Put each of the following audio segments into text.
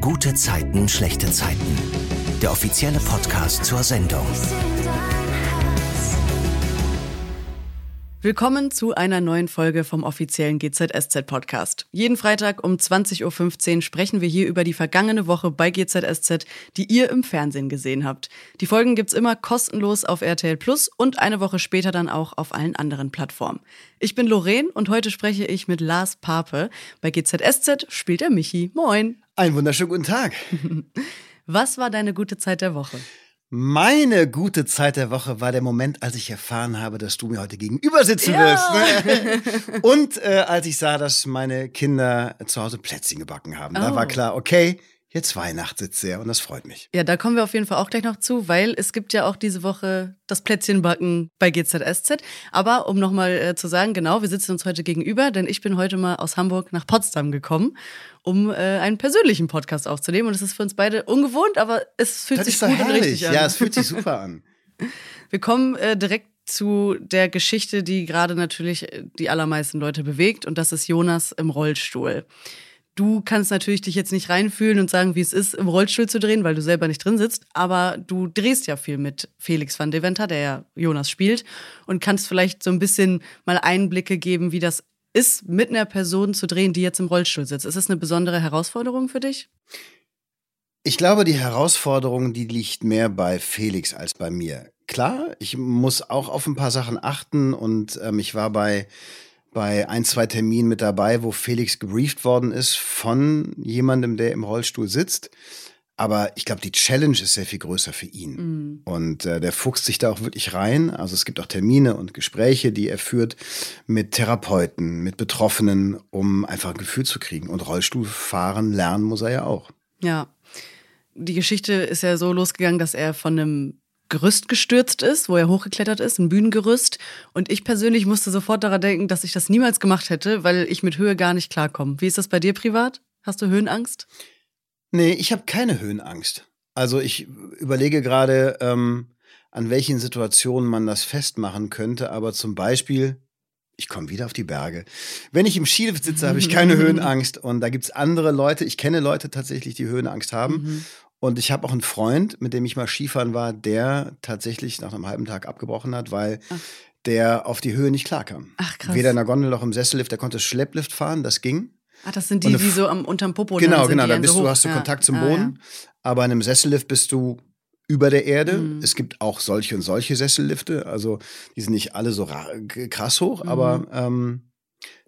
Gute Zeiten, schlechte Zeiten. Der offizielle Podcast zur Sendung. Willkommen zu einer neuen Folge vom offiziellen GZSZ Podcast. Jeden Freitag um 20.15 Uhr sprechen wir hier über die vergangene Woche bei GZSZ, die ihr im Fernsehen gesehen habt. Die Folgen gibt's immer kostenlos auf RTL Plus und eine Woche später dann auch auf allen anderen Plattformen. Ich bin Lorraine und heute spreche ich mit Lars Pape. Bei GZSZ spielt er Michi. Moin. Einen wunderschönen guten Tag. Was war deine gute Zeit der Woche? Meine gute Zeit der Woche war der Moment, als ich erfahren habe, dass du mir heute gegenüber sitzen Ja. wirst. Und äh, als ich sah, dass meine Kinder zu Hause Plätzchen gebacken haben. Da Oh. war klar, okay, jetzt Weihnacht sitzt er und das freut mich. Ja, da kommen wir auf jeden Fall auch gleich noch zu, weil es gibt ja auch diese Woche das Plätzchenbacken bei GZSZ. Aber um nochmal äh, zu sagen, genau, wir sitzen uns heute gegenüber, denn ich bin heute mal aus Hamburg nach Potsdam gekommen, um äh, einen persönlichen Podcast aufzunehmen. Und es ist für uns beide ungewohnt, aber es fühlt Das sich ist doch gut und herrlich. richtig an. Ja, es fühlt sich super an. Wir kommen äh, direkt zu der Geschichte, die gerade natürlich äh, die allermeisten Leute bewegt, und das ist Jonas im Rollstuhl. Du kannst natürlich dich jetzt nicht reinfühlen und sagen, wie es ist, im Rollstuhl zu drehen, weil du selber nicht drin sitzt, aber du drehst ja viel mit Felix van Deventer, der ja Jonas spielt, und kannst vielleicht so ein bisschen mal Einblicke geben, wie das ist, mit einer Person zu drehen, die jetzt im Rollstuhl sitzt. Ist das eine besondere Herausforderung für dich? Ich glaube, die Herausforderung, die liegt mehr bei Felix als bei mir. Klar, ich muss auch auf ein paar Sachen achten und ähm, ich war bei, bei ein, zwei Terminen mit dabei, wo Felix gebrieft worden ist von jemandem, der im Rollstuhl sitzt. Aber ich glaube, die Challenge ist sehr viel größer für ihn. Und äh, der fuchst sich da auch wirklich rein. Also es gibt auch Termine und Gespräche, die er führt mit Therapeuten, mit Betroffenen, um einfach ein Gefühl zu kriegen. Und Rollstuhlfahren lernen muss er ja auch. Ja. Die Geschichte ist ja so losgegangen, dass er von einem Gerüst gestürzt ist, wo er hochgeklettert ist, ein Bühnengerüst. Und ich persönlich musste sofort daran denken, dass ich das niemals gemacht hätte, weil ich mit Höhe gar nicht klarkomme. Wie ist das bei dir privat? Hast du Höhenangst? Nee, ich habe keine Höhenangst. Also ich überlege gerade, ähm, an welchen Situationen man das festmachen könnte, aber zum Beispiel, ich komme wieder auf die Berge. Wenn ich im Skilift sitze, habe ich keine Höhenangst. Und da gibt's andere Leute, ich kenne Leute tatsächlich, die Höhenangst haben. Mhm. Und ich habe auch einen Freund, mit dem ich mal Skifahren war, der tatsächlich nach einem halben Tag abgebrochen hat, weil der auf die Höhe nicht klarkam. Ach, krass. Weder in der Gondel noch im Sessellift, der konnte Schlepplift fahren, das ging. Ah, das sind die, die so am unterm Popo Genau, genau. Dann einen bist so du, hast du ja. Kontakt zum Boden. Aber in einem Sessellift bist du über der Erde. Mhm. Es gibt auch solche und solche Sessellifte. Also die sind nicht alle so krass hoch, Mhm. aber ähm,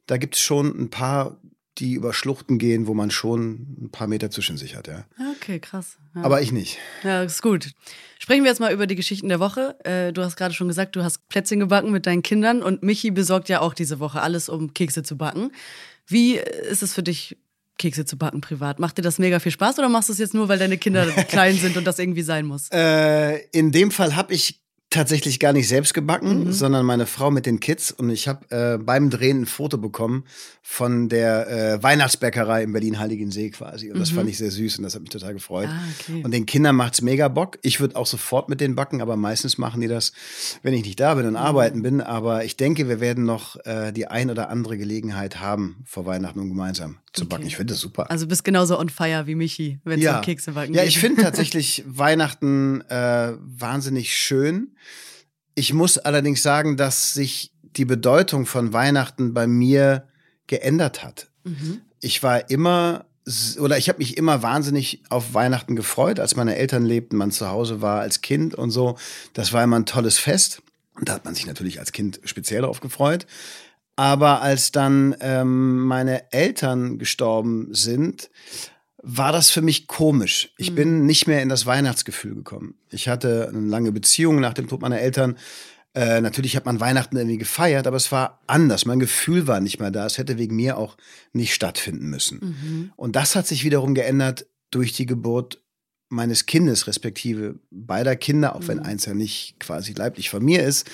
da gibt es schon ein paar, die über Schluchten gehen, wo man schon ein paar Meter zwischen sich hat, ja. Okay, krass. Ja. Aber ich nicht. Ja, ist gut. Sprechen wir jetzt mal über die Geschichten der Woche. Äh, du hast gerade schon gesagt, du hast Plätzchen gebacken mit deinen Kindern und Michi besorgt ja auch diese Woche alles, um Kekse zu backen. Wie äh, ist es für dich, Kekse zu backen privat? Macht dir das mega viel Spaß oder machst du es jetzt nur, weil deine Kinder klein sind und das irgendwie sein muss? Äh, in dem Fall habe ich tatsächlich gar nicht selbst gebacken, Mhm. sondern meine Frau mit den Kids. Und ich habe äh, beim Drehen ein Foto bekommen von der äh, Weihnachtsbäckerei in Berlin-Heiligensee quasi. Und das fand ich sehr süß und das hat mich total gefreut. Mhm. Ah, okay. Und den Kindern macht's mega Bock. Ich würde auch sofort mit denen backen, aber meistens machen die das, wenn ich nicht da bin und Mhm. arbeiten bin. Aber ich denke, wir werden noch äh, die ein oder andere Gelegenheit haben, vor Weihnachten um gemeinsam zu backen. Okay. Ich finde das super. Also bist genauso on fire wie Michi, wenn es um Kekse backen ja, geht. ich finde tatsächlich Weihnachten äh, wahnsinnig schön. Ich muss allerdings sagen, dass sich die Bedeutung von Weihnachten bei mir geändert hat. Mhm. Ich war immer oder ich habe mich immer wahnsinnig auf Weihnachten gefreut, als meine Eltern lebten, man zu Hause war als Kind und so. Das war immer ein tolles Fest. Und da hat man sich natürlich als Kind speziell darauf gefreut. Aber als dann ähm, meine Eltern gestorben sind, war das für mich komisch. Ich bin nicht mehr in das Weihnachtsgefühl gekommen. Ich hatte eine lange Beziehung nach dem Tod meiner Eltern. Äh, natürlich hat man Weihnachten irgendwie gefeiert, aber es war anders. Mein Gefühl war nicht mehr da. Es hätte wegen mir auch nicht stattfinden müssen. Mhm. Und das hat sich wiederum geändert durch die Geburt meines Kindes, respektive beider Kinder, auch wenn Mhm. eins ja nicht quasi leiblich von mir ist.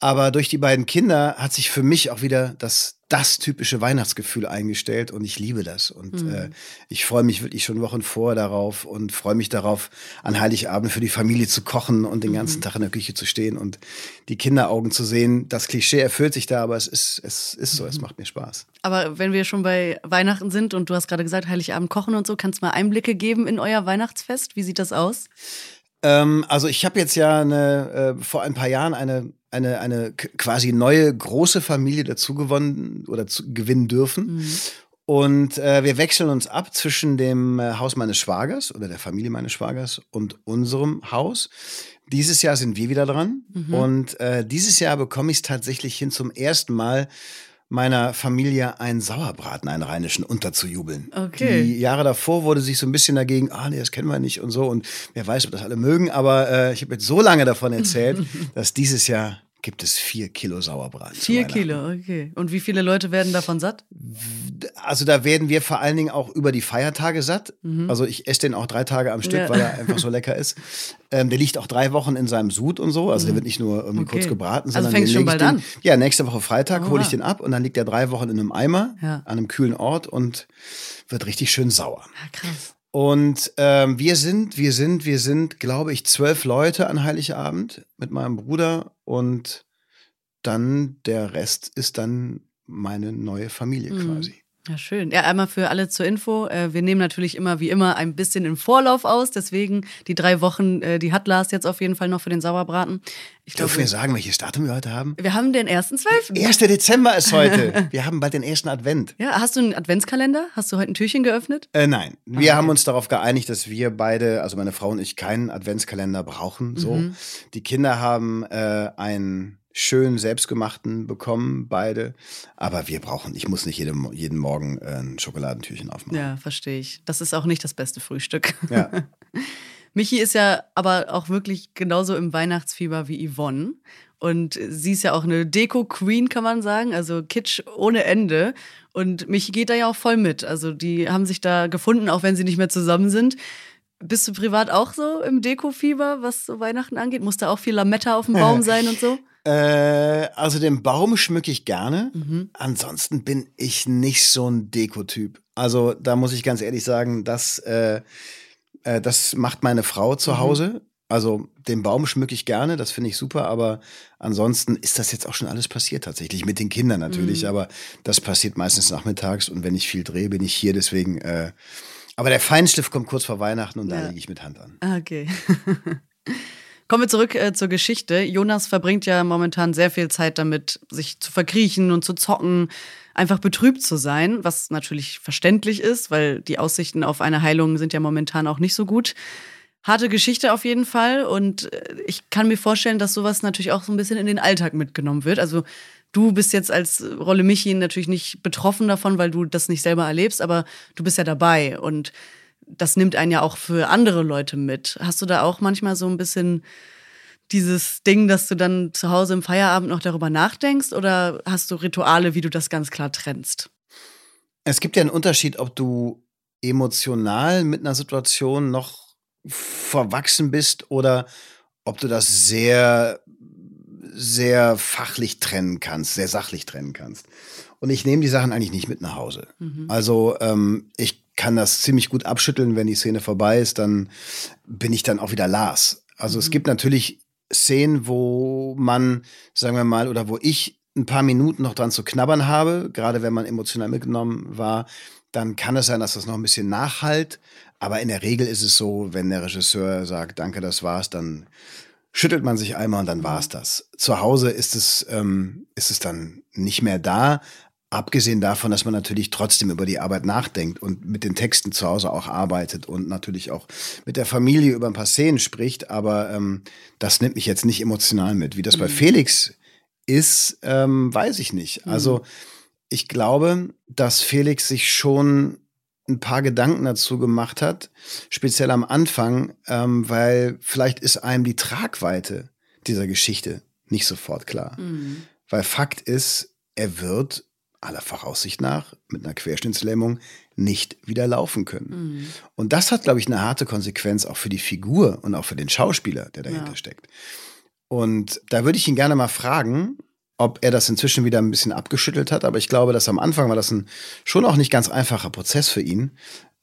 Aber durch die beiden Kinder hat sich für mich auch wieder das, das typische Weihnachtsgefühl eingestellt und ich liebe das. Und Mhm. äh, ich freue mich wirklich schon Wochen vor darauf und freue mich darauf, an Heiligabend für die Familie zu kochen und den Mhm. ganzen Tag in der Küche zu stehen und die Kinderaugen zu sehen. Das Klischee erfüllt sich da, aber es ist, es ist so, Mhm. es macht mir Spaß. Aber wenn wir schon bei Weihnachten sind und du hast gerade gesagt, Heiligabend kochen und so, kannst du mal Einblicke geben in euer Weihnachtsfest? Wie sieht das aus? Ähm, also ich habe jetzt ja eine, äh, vor ein paar Jahren eine, eine, eine quasi neue große Familie dazu gewonnen oder zu, gewinnen dürfen. Und äh, wir wechseln uns ab zwischen dem äh, Haus meines Schwagers oder der Familie meines Schwagers und unserem Haus. Dieses Jahr sind wir wieder dran. Und äh, dieses Jahr bekomme ich es tatsächlich hin, zum ersten Mal meiner Familie einen Sauerbraten, einen rheinischen, unterzujubeln. Okay. Die Jahre davor wurde sich so ein bisschen dagegen, ah nee, das kennen wir nicht und so. Und wer weiß, ob das alle mögen. Aber äh, ich habe jetzt so lange davon erzählt, dass dieses Jahr gibt es vier Kilo Sauerbraten. Vier. Kilo, okay. Und wie viele Leute werden davon satt? Also da werden wir vor allen Dingen auch über die Feiertage satt. Also ich esse den auch drei Tage am Stück, Mhm. Ja. weil er einfach so lecker ist. Ähm, der liegt auch drei Wochen in seinem Sud und so. Also der wird nicht nur irgendwie Mhm. Okay. kurz gebraten, Also sondern fängst den schon bald den, an? Ja, nächste Woche Freitag hole ich den ab und dann liegt er drei Wochen in einem Eimer Ja. an einem kühlen Ort und wird richtig schön sauer. Ja, krass. Und ähm, wir sind, wir sind, wir sind, glaube ich, zwölf Leute an Heiligabend mit meinem Bruder und dann der Rest ist dann meine neue Familie Mhm. quasi. Ja, schön. Ja, einmal für alle zur Info. Äh, wir nehmen natürlich immer wie immer ein bisschen im Vorlauf aus. Deswegen die drei Wochen, äh, die hat Lars jetzt auf jeden Fall noch für den Sauerbraten. Ich Dürfen glaube, wir sagen, welches Datum wir heute haben? wir haben den ersten Zwölften. 1. Dezember ist heute. Wir haben bald den ersten Advent. Ja, hast du einen Adventskalender? Hast du heute ein Türchen geöffnet? Äh, nein, wir haben uns darauf geeinigt, dass wir beide, also meine Frau und ich, keinen Adventskalender brauchen. So, Mhm. die Kinder haben äh, einen schön selbstgemachten bekommen, beide. Aber wir brauchen, ich muss nicht jedem, jeden Morgen äh, ein Schokoladentürchen aufmachen. Ja, verstehe ich. Das ist auch nicht das beste Frühstück. Ja. Michi ist ja aber auch wirklich genauso im Weihnachtsfieber wie Yvonne. Und sie ist ja auch eine Deko-Queen, kann man sagen. Also Kitsch ohne Ende. Und Michi geht da ja auch voll mit. Also die haben sich da gefunden, auch wenn sie nicht mehr zusammen sind. Bist du privat auch so im Deko-Fieber, was so Weihnachten angeht? Muss da auch viel Lametta auf dem Baum sein und so? Äh, also den Baum schmücke ich gerne. Mhm. Ansonsten bin ich nicht so ein Dekotyp. Also da muss ich ganz ehrlich sagen, das, äh, äh, das macht meine Frau zu Mhm. Hause. Also den Baum schmücke ich gerne, das finde ich super, aber ansonsten ist das jetzt auch schon alles passiert tatsächlich, mit den Kindern natürlich, Mhm. aber das passiert meistens nachmittags und wenn ich viel drehe, bin ich hier, deswegen, äh, aber der Feinschliff kommt kurz vor Weihnachten und da Ja. lege ich mit Hand an. Ah, Okay. Kommen wir zurück äh, zur Geschichte. Jonas verbringt ja momentan sehr viel Zeit damit, sich zu verkriechen und zu zocken, einfach betrübt zu sein, was natürlich verständlich ist, weil die Aussichten auf eine Heilung sind ja momentan auch nicht so gut. Harte Geschichte auf jeden Fall und äh, ich kann mir vorstellen, dass sowas natürlich auch so ein bisschen in den Alltag mitgenommen wird. Also du bist jetzt als Rolle Michi natürlich nicht betroffen davon, weil du das nicht selber erlebst, aber du bist ja dabei und das nimmt einen ja auch für andere Leute mit. Hast du da auch manchmal so ein bisschen dieses Ding, dass du dann zu Hause im Feierabend noch darüber nachdenkst oder hast du Rituale, wie du das ganz klar trennst? Es gibt ja einen Unterschied, ob du emotional mit einer Situation noch verwachsen bist oder ob du das sehr, sehr fachlich trennen kannst, sehr sachlich trennen kannst. Und ich nehme die Sachen eigentlich nicht mit nach Hause. Also ähm, ich kann das ziemlich gut abschütteln, wenn die Szene vorbei ist, dann bin ich dann auch wieder Lars. Also es gibt natürlich Szenen, wo man, sagen wir mal, oder wo ich ein paar Minuten noch dran zu knabbern habe, gerade wenn man emotional mitgenommen war, dann kann es sein, dass das noch ein bisschen nachhalt. Aber in der Regel ist es so, wenn der Regisseur sagt, danke, das war's, dann schüttelt man sich einmal und dann war's das. Zu Hause ist es, ähm, ist es dann nicht mehr da. Abgesehen davon, dass man natürlich trotzdem über die Arbeit nachdenkt und mit den Texten zu Hause auch arbeitet und natürlich auch mit der Familie über ein paar Szenen spricht, aber ähm, das nimmt mich jetzt nicht emotional mit. Wie das bei Felix ist, ähm, weiß ich nicht. Also ich glaube, dass Felix sich schon ein paar Gedanken dazu gemacht hat, speziell am Anfang, ähm, weil vielleicht ist einem die Tragweite dieser Geschichte nicht sofort klar. Weil Fakt ist, er wird aller Voraussicht nach mit einer Querschnittslähmung nicht wieder laufen können. Und das hat, glaube ich, eine harte Konsequenz auch für die Figur und auch für den Schauspieler, der dahinter Ja. steckt. Und da würde ich ihn gerne mal fragen, ob er das inzwischen wieder ein bisschen abgeschüttelt hat, aber ich glaube, dass am Anfang war das ein schon auch nicht ganz einfacher Prozess für ihn,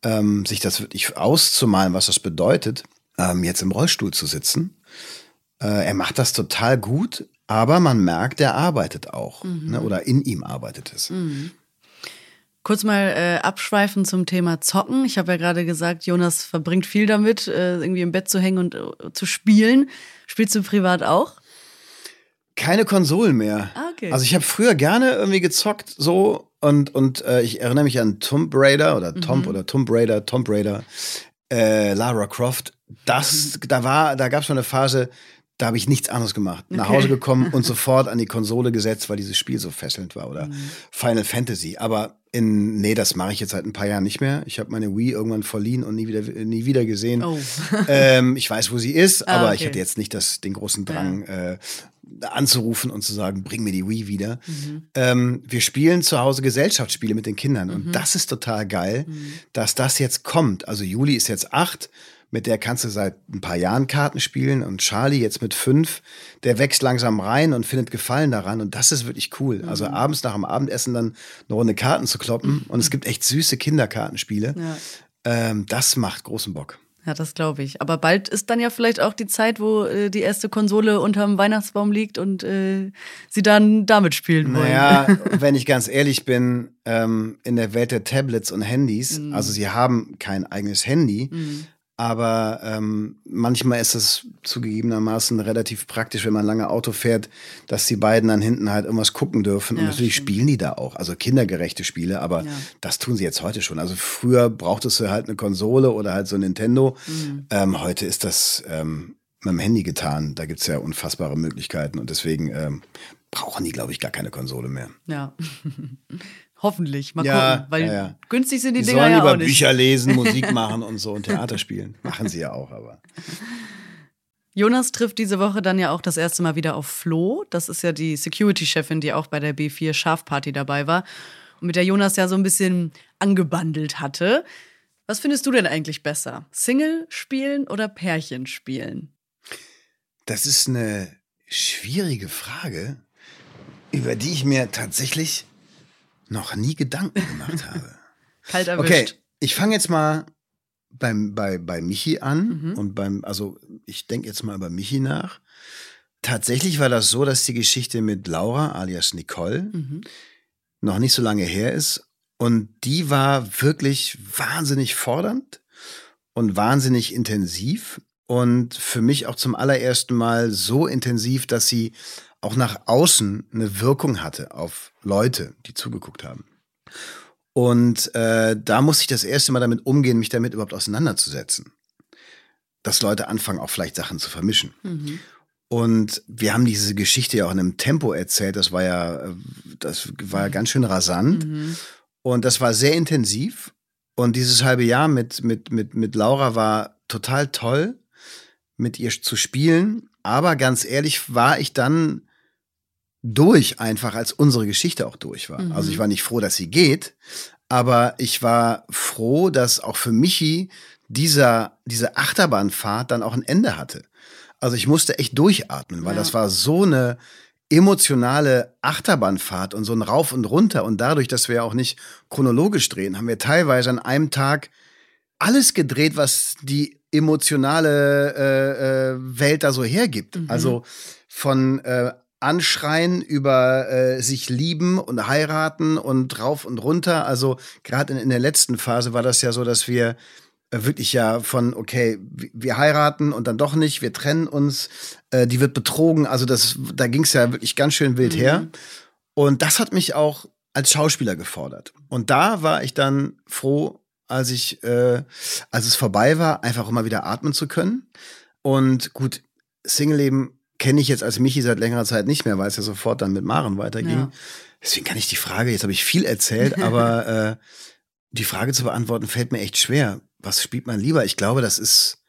ähm, sich das wirklich auszumalen, was das bedeutet, ähm, jetzt im Rollstuhl zu sitzen. Äh, er macht das total gut, aber man merkt, er arbeitet auch. Mhm. Ne, oder in ihm arbeitet es. Mhm. Kurz mal äh, abschweifen zum Thema Zocken. Ich habe ja gerade gesagt, Jonas verbringt viel damit, äh, irgendwie im Bett zu hängen und äh, zu spielen. Spielst du privat auch? Keine Konsolen mehr. Ah, okay. Also ich habe früher gerne irgendwie gezockt, so und und äh, ich erinnere mich an Tomb Raider oder Tomb mhm. oder Tomb Raider, Tomb Raider, äh, Lara Croft. Das, mhm. da war, da gab es mal eine Phase, da habe ich nichts anderes gemacht. Okay. Nach Hause gekommen und sofort an die Konsole gesetzt, weil dieses Spiel so fesselnd war. Oder mhm. Final Fantasy. Aber in, nee, das mache ich jetzt seit ein paar Jahren nicht mehr. Ich habe meine Wii irgendwann verliehen und nie wieder, nie wieder gesehen. Oh. ähm, ich weiß, wo sie ist, ah, aber okay. ich hatte jetzt nicht das, den großen Drang, ja. äh, anzurufen und zu sagen, bring mir die Wii wieder. Mhm. Ähm, wir spielen zu Hause Gesellschaftsspiele mit den Kindern. Mhm. Und das ist total geil, mhm. dass das jetzt kommt. Also Juli ist jetzt acht mit der kannst du seit ein paar Jahren Karten spielen und Charlie jetzt mit fünf, der wächst langsam rein und findet Gefallen daran und das ist wirklich cool. Also mhm. Also abends nach dem Abendessen dann eine Runde Karten zu kloppen und es gibt echt süße Kinderkartenspiele. Ja. Ähm, das macht großen Bock. Ja, das glaube ich. Aber bald ist dann ja vielleicht auch die Zeit, wo äh, die erste Konsole unterm Weihnachtsbaum liegt und äh, sie dann damit spielen wollen. Naja, wenn ich ganz ehrlich bin, ähm, in der Welt der Tablets und Handys, mhm. also sie haben kein eigenes Handy, mhm. Aber ähm, manchmal ist es zugegebenermaßen relativ praktisch, wenn man lange Auto fährt, dass die beiden dann hinten halt irgendwas gucken dürfen. Ja, und natürlich stimmt. spielen die da auch, also kindergerechte Spiele, aber ja. das tun sie jetzt heute schon. Also früher brauchtest du halt eine Konsole oder halt so ein Nintendo. Mhm. Ähm, heute ist das ähm, mit dem Handy getan. Da gibt's ja unfassbare Möglichkeiten und deswegen ähm, brauchen die, glaube ich, gar keine Konsole mehr. Ja. Hoffentlich. Mal ja, gucken. Weil ja, günstig sind die, die Dinger sollen ja lieber auch nicht. Bücher lesen, Musik machen und so und Theater spielen. Machen sie ja auch, aber. Jonas trifft diese Woche dann ja auch das erste Mal wieder auf Flo. Das ist ja die Security-Chefin, die auch bei der B4 Schafparty dabei war und mit der Jonas ja so ein bisschen angebandelt hatte. Was findest du denn eigentlich besser? Single spielen oder Pärchen spielen? Das ist eine schwierige Frage, über die ich mir tatsächlich noch nie Gedanken gemacht habe. Kalt erwischt. Okay, ich fange jetzt mal beim, bei, bei Michi an mhm. und beim, also ich denke jetzt mal über Michi nach. Tatsächlich war das so, dass die Geschichte mit Laura alias Nicole mhm. noch nicht so lange her ist und die war wirklich wahnsinnig fordernd und wahnsinnig intensiv und für mich auch zum allerersten Mal so intensiv, dass sie auch nach außen eine Wirkung hatte auf Leute, die zugeguckt haben. Und äh, da musste ich das erste Mal damit umgehen, mich damit überhaupt auseinanderzusetzen. Dass Leute anfangen, auch vielleicht Sachen zu vermischen. Mhm. Und wir haben diese Geschichte ja auch in einem Tempo erzählt. Das war ja, äh, das war ja ganz schön rasant. Mhm. Und das war sehr intensiv. Und dieses halbe Jahr mit, mit, mit, mit Laura war total toll, mit ihr zu spielen. Aber ganz ehrlich war ich dann durch einfach, als unsere Geschichte auch durch war. Mhm. Also ich war nicht froh, dass sie geht, aber ich war froh, dass auch für Michi dieser, diese Achterbahnfahrt dann auch ein Ende hatte. Also ich musste echt durchatmen, weil ja. das war so eine emotionale Achterbahnfahrt und so ein Rauf und Runter. Und dadurch, dass wir auch nicht chronologisch drehen, haben wir teilweise an einem Tag alles gedreht, was die emotionale äh, äh, Welt da so hergibt. Mhm. Also von äh, anschreien über äh, sich lieben und heiraten und rauf und runter. Also gerade in, in der letzten Phase war das ja so, dass wir äh, wirklich ja von, okay, wir heiraten und dann doch nicht, wir trennen uns, äh, die wird betrogen. Also das, da ging es ja wirklich ganz schön wild mhm. her. Und das hat mich auch als Schauspieler gefordert. Und da war ich dann froh, als ich, äh, als es vorbei war, einfach immer wieder atmen zu können. Und gut, Single-Leben kenne ich jetzt als Michi seit längerer Zeit nicht mehr, weil es ja sofort dann mit Maren weiterging. Ja. Deswegen kann ich die Frage, jetzt habe ich viel erzählt, aber äh, die Frage zu beantworten fällt mir echt schwer. Was spielt man lieber? Ich glaube, das ist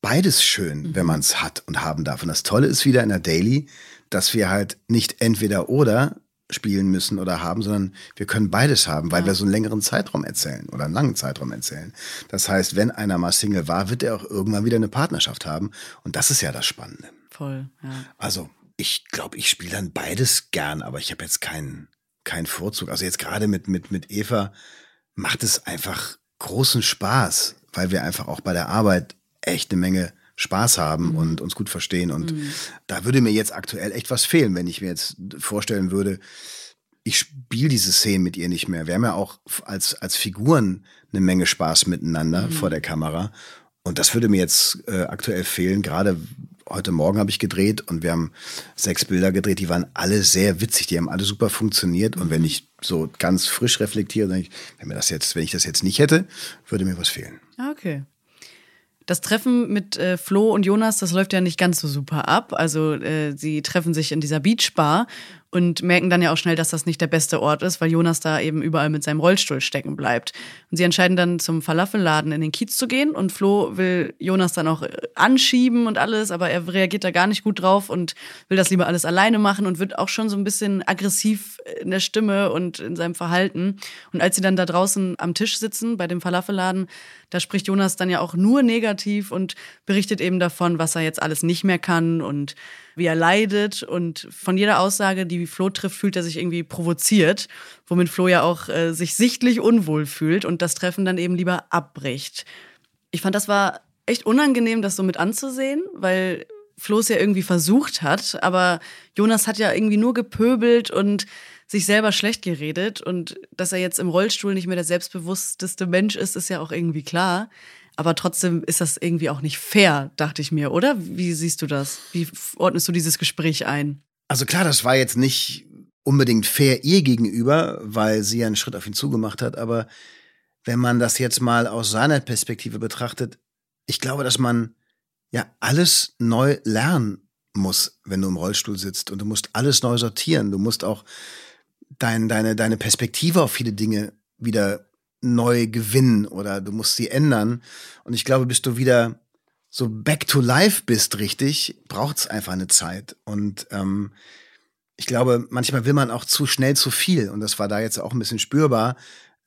beides schön, mhm. wenn man es hat und haben darf. Und das Tolle ist wieder in der Daily, dass wir halt nicht entweder oder spielen müssen oder haben, sondern wir können beides haben, weil ja. wir so einen längeren Zeitraum erzählen oder einen langen Zeitraum erzählen. Das heißt, wenn einer mal Single war, wird er auch irgendwann wieder eine Partnerschaft haben. Und das ist ja das Spannende. Voll, ja. Also Ich glaube, ich spiele dann beides gern, aber ich habe jetzt keinen keinen Vorzug. Also jetzt gerade mit, mit, mit Eva macht es einfach großen Spaß, weil wir einfach auch bei der Arbeit echt eine Menge Spaß haben mhm. und uns gut verstehen. Und mhm. da würde mir jetzt aktuell echt was fehlen, wenn ich mir jetzt vorstellen würde, ich spiele diese Szene mit ihr nicht mehr. Wir haben ja auch als, als Figuren eine Menge Spaß miteinander mhm. vor der Kamera. Und das würde mir jetzt äh, aktuell fehlen. Gerade heute Morgen habe ich gedreht und wir haben sechs Bilder gedreht. Die waren alle sehr witzig. Die haben alle super funktioniert. Und wenn ich so ganz frisch reflektiere, dann ich, wenn mir das jetzt, wenn ich das jetzt nicht hätte, würde mir was fehlen. Ah, okay. Das Treffen mit äh, Flo und Jonas, das läuft ja nicht ganz so super ab. Also äh, sie treffen sich in dieser Beachbar und merken dann ja auch schnell, dass das nicht der beste Ort ist, weil Jonas da eben überall mit seinem Rollstuhl stecken bleibt. Und sie entscheiden dann zum Falafelladen in den Kiez zu gehen und Flo will Jonas dann auch äh, anschieben und alles, aber er reagiert da gar nicht gut drauf und will das lieber alles alleine machen und wird auch schon so ein bisschen aggressiv in der Stimme und in seinem Verhalten. Und als sie dann da draußen am Tisch sitzen bei dem Falafelladen, da spricht Jonas dann ja auch nur negativ und berichtet eben davon, was er jetzt alles nicht mehr kann und wie er leidet. Und von jeder Aussage, die Flo trifft, fühlt er sich irgendwie provoziert, womit Flo ja auch äh, sich sichtlich unwohl fühlt und das Treffen dann eben lieber abbricht. Ich fand, das war echt unangenehm, das so mit anzusehen, weil Flo es ja irgendwie versucht hat, aber Jonas hat ja irgendwie nur gepöbelt und sich selber schlecht geredet und dass er jetzt im Rollstuhl nicht mehr der selbstbewussteste Mensch ist, ist ja auch irgendwie klar. Aber trotzdem ist das irgendwie auch nicht fair, dachte ich mir, oder? Wie siehst du das? Wie ordnest du dieses Gespräch ein? Also klar, das war jetzt nicht unbedingt fair ihr gegenüber, weil sie einen Schritt auf ihn zugemacht hat, aber wenn man das jetzt mal aus seiner Perspektive betrachtet, ich glaube, dass man ja alles neu lernen muss, wenn du im Rollstuhl sitzt und du musst alles neu sortieren. Du musst auch dein, deine, deine Perspektive auf viele Dinge wieder neu gewinnen oder du musst sie ändern. Und ich glaube, bis du wieder so back to life bist, richtig, braucht es einfach eine Zeit. Und ähm, ich glaube, manchmal will man auch zu schnell zu viel. Und das war da jetzt auch ein bisschen spürbar.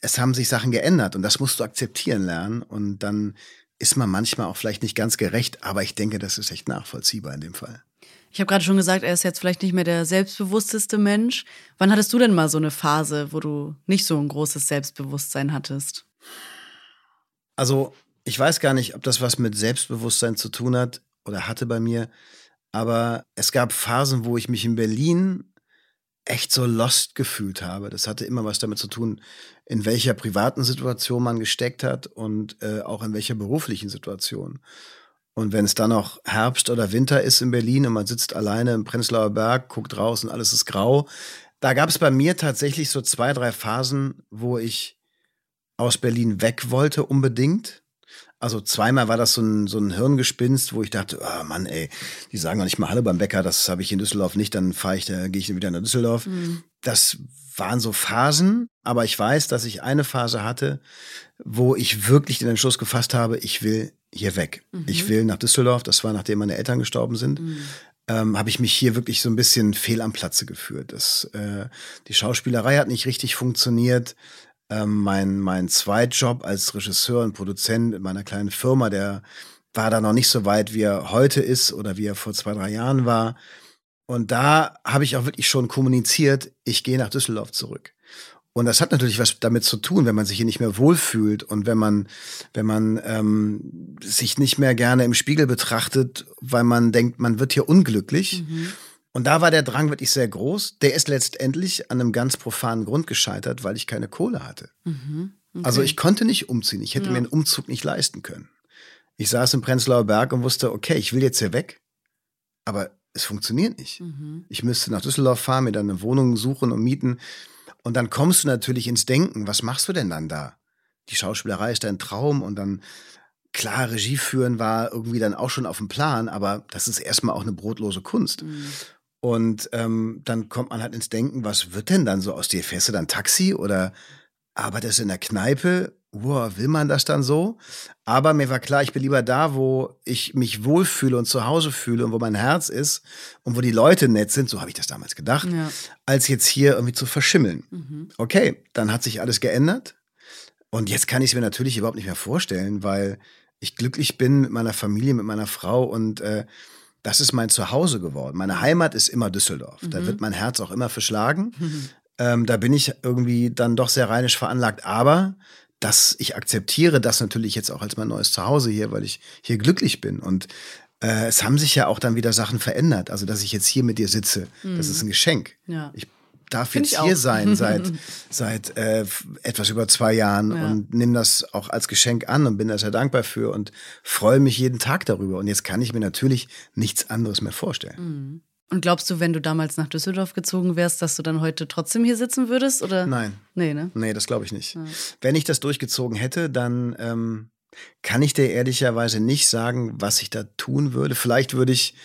Es haben sich Sachen geändert und das musst du akzeptieren lernen. Und dann ist man manchmal auch vielleicht nicht ganz gerecht, aber ich denke, das ist echt nachvollziehbar in dem Fall. Ich habe gerade schon gesagt, er ist jetzt vielleicht nicht mehr der selbstbewussteste Mensch. Wann hattest du denn mal so eine Phase, wo du nicht so ein großes Selbstbewusstsein hattest? Also, ich weiß gar nicht, ob das was mit Selbstbewusstsein zu tun hat oder hatte bei mir, aber es gab Phasen, wo ich mich in Berlin echt so lost gefühlt habe. Das hatte immer was damit zu tun, in welcher privaten Situation man gesteckt hat und äh, auch in welcher beruflichen Situation. Und wenn es dann noch Herbst oder Winter ist in Berlin und man sitzt alleine im Prenzlauer Berg, guckt raus und alles ist grau, da gab es bei mir tatsächlich so zwei, drei Phasen, wo ich aus Berlin weg wollte unbedingt. Also zweimal war das so ein, so ein Hirngespinst, wo ich dachte, oh Mann, ey, die sagen noch nicht mal Hallo beim Bäcker, das habe ich in Düsseldorf nicht, dann fahre ich, da gehe ich wieder nach Düsseldorf. Mhm. Das waren so Phasen, aber ich weiß, dass ich eine Phase hatte, wo ich wirklich den Entschluss gefasst habe, ich will hier weg. Mhm. Ich will nach Düsseldorf, das war nachdem meine Eltern gestorben sind. Mhm. Ähm, habe ich mich hier wirklich so ein bisschen fehl am Platze geführt. Das, äh, die Schauspielerei hat nicht richtig funktioniert. Ähm, mein, mein Zweitjob als Regisseur und Produzent in meiner kleinen Firma, der war da noch nicht so weit, wie er heute ist oder wie er vor zwei, drei Jahren war. Und da habe ich auch wirklich schon kommuniziert, ich gehe nach Düsseldorf zurück. Und das hat natürlich was damit zu tun, wenn man sich hier nicht mehr wohlfühlt und wenn man, wenn man ähm, sich nicht mehr gerne im Spiegel betrachtet, weil man denkt, man wird hier unglücklich. Mhm. Und da war der Drang wirklich sehr groß. Der ist letztendlich an einem ganz profanen Grund gescheitert, weil ich keine Kohle hatte. Mhm. Okay. Also ich konnte nicht umziehen. Ich hätte ja. mir einen Umzug nicht leisten können. Ich saß im Prenzlauer Berg und wusste, okay, ich will jetzt hier weg, aber es funktioniert nicht. Mhm. Ich müsste nach Düsseldorf fahren, mir dann eine Wohnung suchen und mieten. Und dann kommst du natürlich ins Denken, was machst du denn dann da? Die Schauspielerei ist dein Traum und dann, klar, Regie führen war irgendwie dann auch schon auf dem Plan, aber das ist erstmal auch eine brotlose Kunst. Mhm. Und ähm, dann kommt man halt ins Denken, was wird denn dann so aus dir? Fährst du dann Taxi oder arbeitest du in der Kneipe wow, will man das dann so? Aber mir war klar, ich bin lieber da, wo ich mich wohlfühle und zu Hause fühle und wo mein Herz ist und wo die Leute nett sind, so habe ich das damals gedacht, ja. als jetzt hier irgendwie zu verschimmeln. Mhm. Okay, dann hat sich alles geändert. Und jetzt kann ich es mir natürlich überhaupt nicht mehr vorstellen, weil ich glücklich bin mit meiner Familie, mit meiner Frau und äh, das ist mein Zuhause geworden. Meine Heimat ist immer Düsseldorf. Da wird mein Herz auch immer verschlagen. Ähm, da bin ich irgendwie dann doch sehr rheinisch veranlagt. Aber dass ich akzeptiere das natürlich jetzt auch als mein neues Zuhause hier, weil ich hier glücklich bin. Und äh, es haben sich ja auch dann wieder Sachen verändert. Also, dass ich jetzt hier mit dir sitze, das ist ein Geschenk. Ja. Ich darf Find jetzt hier sein seit, seit äh, etwas über zwei Jahren Ja. und nehme das auch als Geschenk an und bin da sehr dankbar für und freue mich jeden Tag darüber. Und jetzt kann ich mir natürlich nichts anderes mehr vorstellen. Und glaubst du, wenn du damals nach Düsseldorf gezogen wärst, dass du dann heute trotzdem hier sitzen würdest? Oder? Nein. Nee, ne? Nee, das glaube ich nicht. Wenn ich das durchgezogen hätte, dann ähm, kann ich dir ehrlicherweise nicht sagen, was ich da tun würde. Vielleicht würde ich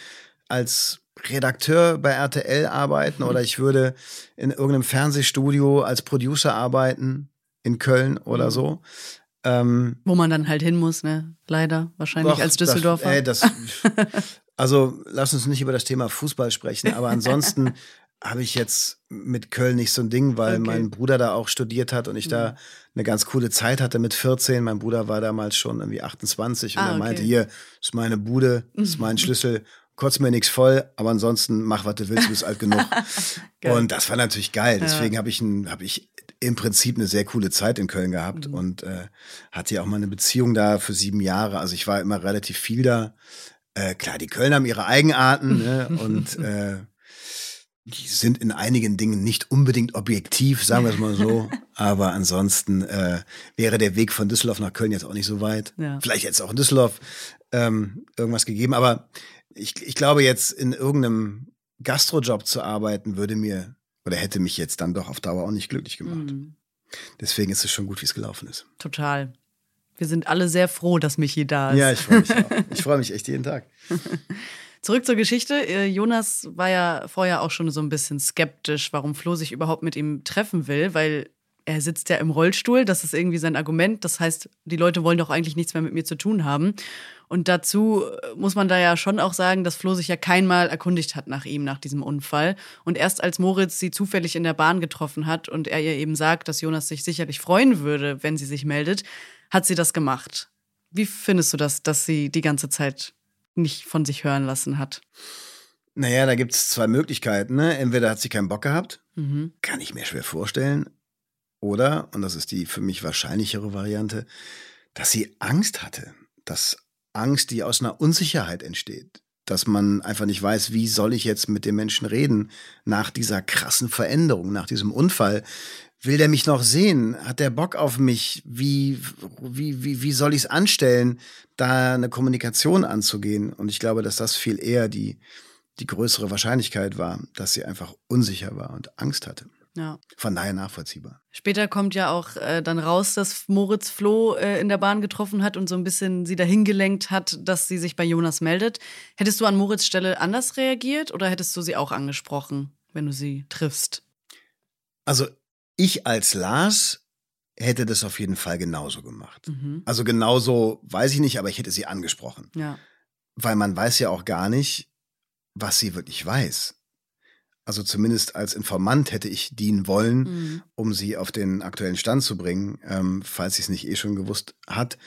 als Redakteur bei RTL arbeiten oder ich würde in irgendeinem Fernsehstudio als Producer arbeiten in Köln oder so. Ähm, Wo man dann halt hin muss, ne? Leider, wahrscheinlich Doch, als Düsseldorfer. Das, ey, das, also lass uns nicht über das Thema Fußball sprechen, aber ansonsten habe ich jetzt mit Köln nicht so ein Ding, weil Okay. Mhm. mein Bruder da auch studiert hat und ich da eine ganz coole Zeit hatte mit 14. Mein Bruder war damals schon irgendwie 28 und Ah, er meinte, okay. Mhm. hier ist meine Bude, ist mein Schlüssel, kotz mir nichts voll, aber ansonsten mach, was du willst, du bist alt genug. Und das war natürlich geil. Ja. Deswegen habe ich, ein- hab ich im Prinzip eine sehr coole Zeit in Köln gehabt Mhm. und äh, hatte ja auch mal eine Beziehung da für sieben Jahre. Also ich war immer relativ viel da. Äh, klar, die Kölner haben ihre Eigenarten ne? und äh, die sind in einigen Dingen nicht unbedingt objektiv, sagen wir es mal so. Aber ansonsten äh, wäre der Weg von Düsseldorf nach Köln jetzt auch nicht so weit. Ja. Vielleicht jetzt auch in Düsseldorf ähm, irgendwas gegeben. Aber ich, ich glaube, jetzt in irgendeinem Gastrojob zu arbeiten, würde mir oder hätte mich jetzt dann doch auf Dauer auch nicht glücklich gemacht. Mhm. Deswegen ist es schon gut, wie es gelaufen ist. Total. Wir sind alle sehr froh, dass Michi da ist. Ja, ich freue mich auch. Ich freue mich echt jeden Tag. Zurück zur Geschichte. Äh, Jonas war ja vorher auch schon so ein bisschen skeptisch, warum Flo sich überhaupt mit ihm treffen will, weil er sitzt ja im Rollstuhl. Das ist irgendwie sein Argument. Das heißt, die Leute wollen doch eigentlich nichts mehr mit mir zu tun haben. Und dazu äh, muss man da ja schon auch sagen, dass Flo sich ja keinmal erkundigt hat nach ihm, nach diesem Unfall. Und erst als Moritz sie zufällig in der Bahn getroffen hat und er ihr eben sagt, dass Jonas sich sicherlich freuen würde, wenn sie sich meldet, hat sie das gemacht. Wie findest du das, dass sie die ganze Zeit nicht von sich hören lassen hat? Naja, da gibt es zwei Möglichkeiten. Ne? Entweder hat sie keinen Bock gehabt, Mhm. kann ich mir schwer vorstellen. Oder, und das ist die für mich wahrscheinlichere Variante, dass sie Angst hatte. Dass Angst, die aus einer Unsicherheit entsteht. Dass man einfach nicht weiß, wie soll ich jetzt mit dem Menschen reden nach dieser krassen Veränderung, nach diesem Unfall. Will der mich noch sehen? Hat der Bock auf mich? Wie, wie, wie, wie soll ich es anstellen, da eine Kommunikation anzugehen? Und ich glaube, dass das viel eher die, die größere Wahrscheinlichkeit war, dass sie einfach unsicher war und Angst hatte. Ja. Von daher nachvollziehbar. Später kommt ja auch äh, dann raus, dass Moritz Flo äh, in der Bahn getroffen hat und so ein bisschen sie dahin gelenkt hat, dass sie sich bei Jonas meldet. Hättest du an Moritz Stelle anders reagiert oder hättest du sie auch angesprochen, wenn du sie triffst? Also ich als Lars hätte das auf jeden Fall genauso gemacht. Mhm. Also genauso weiß ich nicht, aber ich hätte sie angesprochen. Ja. Weil man weiß ja auch gar nicht, was sie wirklich weiß. Also zumindest als Informant hätte ich dienen wollen, Mhm. um sie auf den aktuellen Stand zu bringen, ähm, falls sie es nicht eh schon gewusst hat.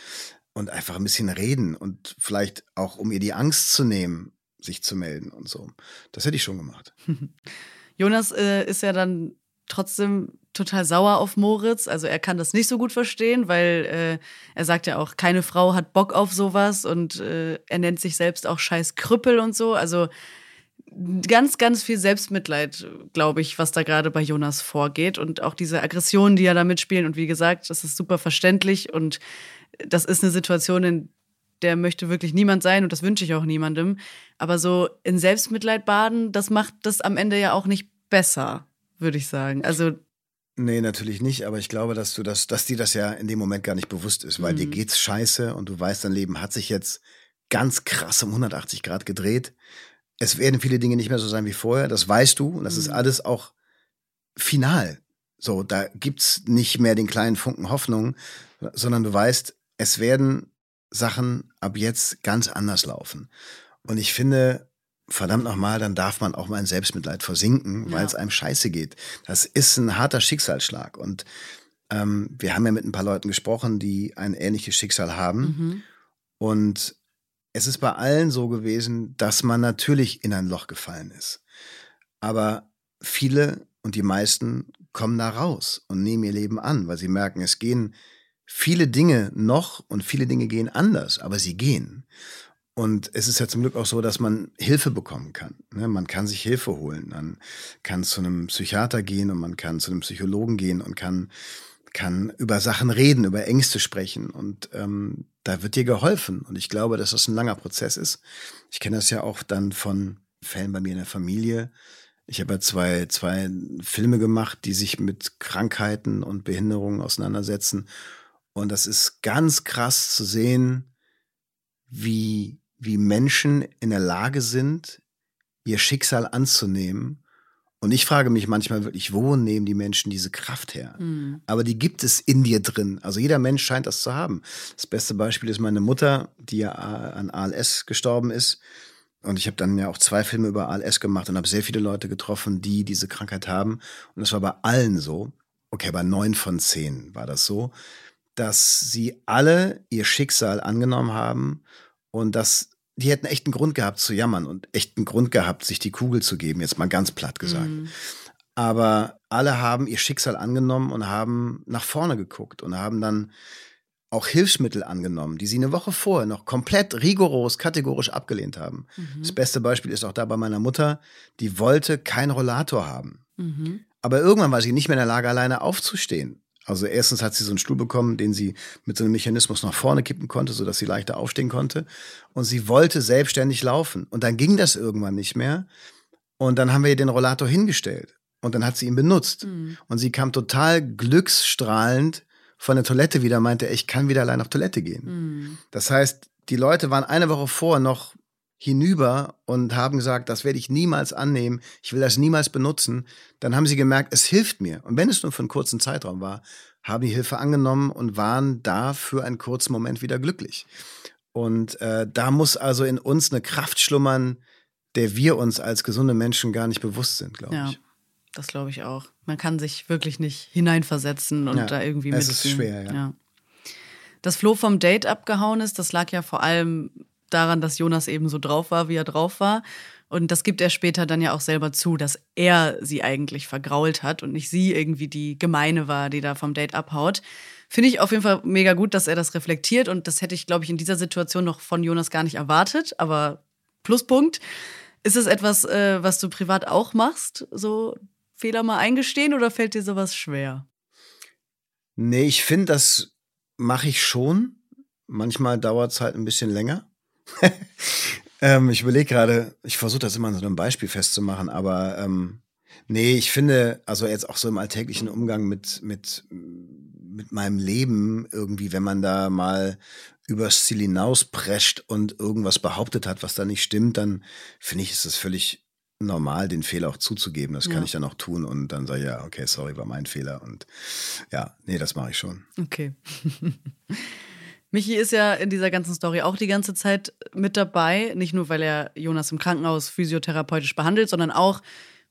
Und einfach ein bisschen reden und vielleicht auch, um ihr die Angst zu nehmen, sich zu melden und so. Das hätte ich schon gemacht. Jonas äh, ist ja dann trotzdem total sauer auf Moritz. Also er kann das nicht so gut verstehen, weil äh, er sagt ja auch, keine Frau hat Bock auf sowas und äh, er nennt sich selbst auch scheiß Krüppel und so. Also ganz, ganz viel Selbstmitleid, glaube ich, was da gerade bei Jonas vorgeht und auch diese Aggressionen, die ja da mitspielen. Und wie gesagt, das ist super verständlich und das ist eine Situation, in der möchte wirklich niemand sein und das wünsche ich auch niemandem. Aber so in Selbstmitleid baden, das macht das am Ende ja auch nicht besser, würde ich sagen. Also Nee, natürlich nicht, aber ich glaube, dass du das, dass dir das ja in dem Moment gar nicht bewusst ist, weil Mhm. dir geht's scheiße und du weißt, dein Leben hat sich jetzt ganz krass um 180 Grad gedreht. Es werden viele Dinge nicht mehr so sein wie vorher, das weißt du und das ist Mhm. alles auch final. So, da gibt's nicht mehr den kleinen Funken Hoffnung, sondern du weißt, es werden Sachen ab jetzt ganz anders laufen. Und ich finde, verdammt nochmal, dann darf man auch mal in Selbstmitleid versinken, weil Ja. es einem scheiße geht. Das ist ein harter Schicksalsschlag. Und ähm, wir haben ja mit ein paar Leuten gesprochen, die ein ähnliches Schicksal haben. mhm. Und es ist bei allen so gewesen, dass man natürlich in ein Loch gefallen ist. Aber viele und die meisten kommen da raus und nehmen ihr Leben an, weil sie merken, es gehen viele Dinge noch und viele Dinge gehen anders, aber sie gehen. Und es ist ja zum Glück auch so, dass man Hilfe bekommen kann. Ne? Man kann sich Hilfe holen. Man kann zu einem Psychiater gehen und man kann zu einem Psychologen gehen und kann, kann über Sachen reden, über Ängste sprechen. Und ähm, da wird dir geholfen. Und ich glaube, dass das ein langer Prozess ist. Ich kenne das ja auch dann von Fällen bei mir in der Familie. Ich habe ja zwei, zwei Filme gemacht, die sich mit Krankheiten und Behinderungen auseinandersetzen. Und das ist ganz krass zu sehen, wie, wie Menschen in der Lage sind, ihr Schicksal anzunehmen. Und ich frage mich manchmal wirklich, wo nehmen die Menschen diese Kraft her? Mhm. Aber die gibt es in dir drin. Also jeder Mensch scheint das zu haben. Das beste Beispiel ist meine Mutter, die ja an ALS gestorben ist. Und ich habe dann ja auch zwei Filme über ALS gemacht und habe sehr viele Leute getroffen, die diese Krankheit haben. Und das war bei allen so. Okay, bei neun von zehn war das so dass sie alle ihr Schicksal angenommen haben und dass die hätten echt einen Grund gehabt zu jammern und echt einen Grund gehabt, sich die Kugel zu geben, jetzt mal ganz platt gesagt. Mhm. Aber alle haben ihr Schicksal angenommen und haben nach vorne geguckt und haben dann auch Hilfsmittel angenommen, die sie eine Woche vorher noch komplett rigoros, kategorisch abgelehnt haben. Mhm. Das beste Beispiel ist auch da bei meiner Mutter, die wollte keinen Rollator haben. Mhm. Aber irgendwann war sie nicht mehr in der Lage, alleine aufzustehen. Also erstens hat sie so einen Stuhl bekommen, den sie mit so einem Mechanismus nach vorne kippen konnte, sodass sie leichter aufstehen konnte. Und sie wollte selbstständig laufen. Und dann ging das irgendwann nicht mehr. Und dann haben wir ihr den Rollator hingestellt. Und dann hat sie ihn benutzt. Mhm. Und sie kam total glücksstrahlend von der Toilette wieder, meinte, ich kann wieder allein auf Toilette gehen. Mhm. Das heißt, die Leute waren eine Woche vor noch hinüber und haben gesagt, das werde ich niemals annehmen, ich will das niemals benutzen, dann haben sie gemerkt, es hilft mir. Und wenn es nur für einen kurzen Zeitraum war, haben die Hilfe angenommen und waren da für einen kurzen Moment wieder glücklich. Und äh, da muss also in uns eine Kraft schlummern, der wir uns als gesunde Menschen gar nicht bewusst sind, glaube ja, ich. Das glaube ich auch. Man kann sich wirklich nicht hineinversetzen und ja, da irgendwie mitziehen. Es ist schwer, ja. ja. Dass Flo vom Date abgehauen ist, das lag ja vor allem daran, dass Jonas eben so drauf war, wie er drauf war. Und das gibt er später dann ja auch selber zu, dass er sie eigentlich vergrault hat und nicht sie irgendwie die Gemeine war, die da vom Date abhaut. Finde ich auf jeden Fall mega gut, dass er das reflektiert und das hätte ich, glaube ich, in dieser Situation noch von Jonas gar nicht erwartet, aber Pluspunkt. Ist es etwas, äh, was du privat auch machst, so Fehler mal eingestehen oder fällt dir sowas schwer? Nee, ich finde, das mache ich schon. Manchmal dauert es halt ein bisschen länger. ähm, ich überlege gerade, ich versuche das immer an so einem Beispiel festzumachen, aber ähm, nee, ich finde, also jetzt auch so im alltäglichen Umgang mit, mit, mit meinem Leben irgendwie, wenn man da mal übers Ziel hinausprescht und irgendwas behauptet hat, was da nicht stimmt, dann finde ich, ist es völlig normal, den Fehler auch zuzugeben. Das ja. kann ich dann auch tun und dann sage ich, ja, okay, sorry, war mein Fehler. Und ja, nee, das mache ich schon. Okay. Michi ist ja in dieser ganzen Story auch die ganze Zeit mit dabei. Nicht nur, weil er Jonas im Krankenhaus physiotherapeutisch behandelt, sondern auch,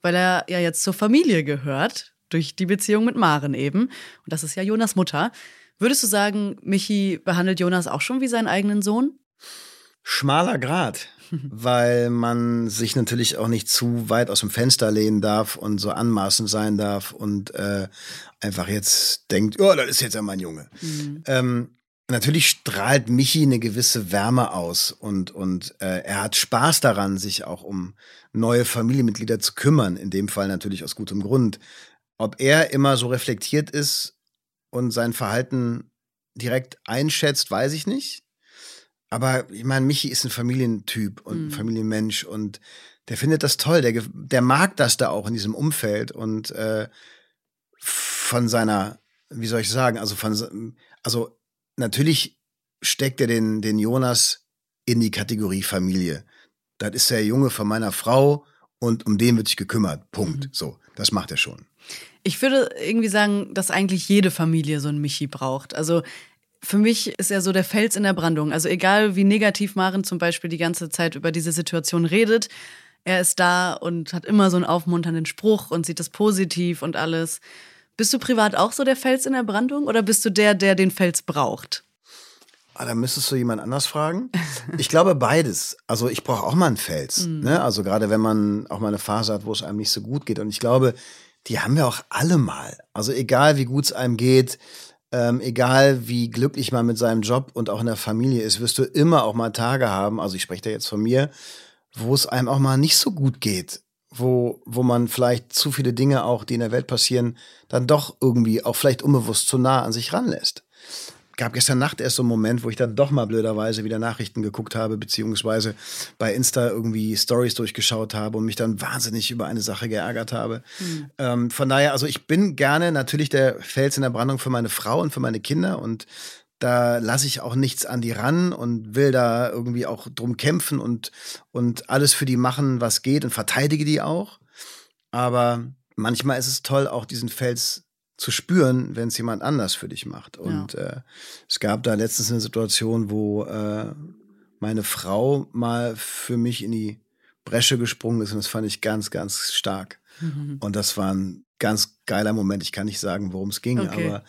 weil er ja jetzt zur Familie gehört. Durch die Beziehung mit Maren eben. Und das ist ja Jonas Mutter. Würdest du sagen, Michi behandelt Jonas auch schon wie seinen eigenen Sohn? Schmaler Grad, weil man sich natürlich auch nicht zu weit aus dem Fenster lehnen darf und so anmaßend sein darf und äh, einfach jetzt denkt, oh, das ist jetzt ja mein Junge. Mhm. Ähm, Natürlich strahlt Michi eine gewisse Wärme aus und, und äh, er hat Spaß daran, sich auch um neue Familienmitglieder zu kümmern, in dem Fall natürlich aus gutem Grund. Ob er immer so reflektiert ist und sein Verhalten direkt einschätzt, weiß ich nicht. Aber ich meine, Michi ist ein Familientyp und ein mhm. Familienmensch und der findet das toll, der, der mag das da auch in diesem Umfeld und äh, von seiner, wie soll ich sagen, also von, also natürlich steckt er den, den Jonas in die Kategorie Familie. Das ist der Junge von meiner Frau und um den wird sich gekümmert. Punkt. Mhm. So, das macht er schon. Ich würde irgendwie sagen, dass eigentlich jede Familie so einen Michi braucht. Also für mich ist er so der Fels in der Brandung. Also egal wie negativ Maren zum Beispiel die ganze Zeit über diese Situation redet, er ist da und hat immer so einen aufmunternden Spruch und sieht das positiv und alles. Bist du privat auch so der Fels in der Brandung oder bist du der, der den Fels braucht? Ah, da müsstest du jemand anders fragen. Ich glaube beides. Also ich brauche auch mal einen Fels. Mhm. Ne? Also gerade wenn man auch mal eine Phase hat, wo es einem nicht so gut geht. Und ich glaube, die haben wir auch alle mal. Also egal wie gut es einem geht, ähm, egal wie glücklich man mit seinem Job und auch in der Familie ist, wirst du immer auch mal Tage haben, also ich spreche da jetzt von mir, wo es einem auch mal nicht so gut geht. Wo, wo man vielleicht zu viele Dinge auch, die in der Welt passieren, dann doch irgendwie auch vielleicht unbewusst zu nah an sich ranlässt gab gestern Nacht erst so einen Moment, wo ich dann doch mal blöderweise wieder Nachrichten geguckt habe, beziehungsweise bei Insta irgendwie Stories durchgeschaut habe und mich dann wahnsinnig über eine Sache geärgert habe. Mhm. Ähm, von daher, also ich bin gerne natürlich der Fels in der Brandung für meine Frau und für meine Kinder und da lasse ich auch nichts an die ran und will da irgendwie auch drum kämpfen und, und alles für die machen, was geht und verteidige die auch. Aber manchmal ist es toll, auch diesen Fels zu spüren, wenn es jemand anders für dich macht. Und ja. äh, es gab da letztens eine Situation, wo äh, meine Frau mal für mich in die Bresche gesprungen ist und das fand ich ganz, ganz stark. Mhm. Und das war ein ganz geiler Moment. Ich kann nicht sagen, worum es ging, okay. aber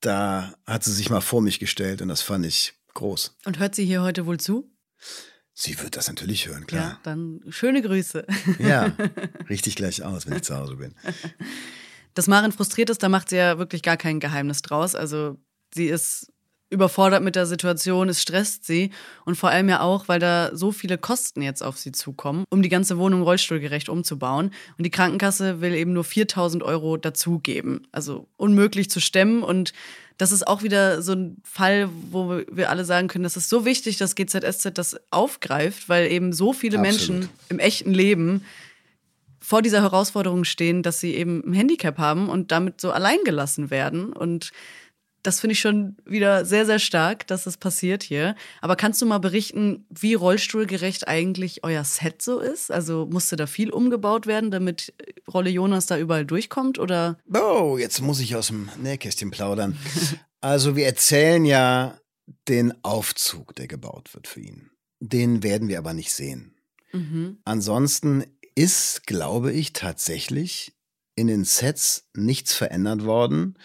da hat sie sich mal vor mich gestellt und das fand ich groß. Und hört sie hier heute wohl zu? Sie wird das natürlich hören, klar. Ja, dann schöne Grüße. Ja, richtig gleich aus, wenn ich zu Hause bin. Dass Marin frustriert ist, da macht sie ja wirklich gar kein Geheimnis draus. Also sie ist überfordert mit der Situation, es stresst sie und vor allem ja auch, weil da so viele Kosten jetzt auf sie zukommen, um die ganze Wohnung rollstuhlgerecht umzubauen. Und die Krankenkasse will eben nur 4000 Euro dazugeben. Also unmöglich zu stemmen und das ist auch wieder so ein Fall, wo wir alle sagen können, das ist so wichtig, dass GZSZ das aufgreift, weil eben so viele Absolut. Menschen im echten Leben vor dieser Herausforderung stehen, dass sie eben ein Handicap haben und damit so allein gelassen werden. Und das finde ich schon wieder sehr, sehr stark, dass das passiert hier. Aber kannst du mal berichten, wie rollstuhlgerecht eigentlich euer Set so ist? Also musste da viel umgebaut werden, damit Rolle Jonas da überall durchkommt? Oder? Oh, jetzt muss ich aus dem Nähkästchen plaudern. also wir erzählen ja den Aufzug, der gebaut wird für ihn. Den werden wir aber nicht sehen. Mhm. Ansonsten ist, glaube ich, tatsächlich in den Sets nichts verändert worden,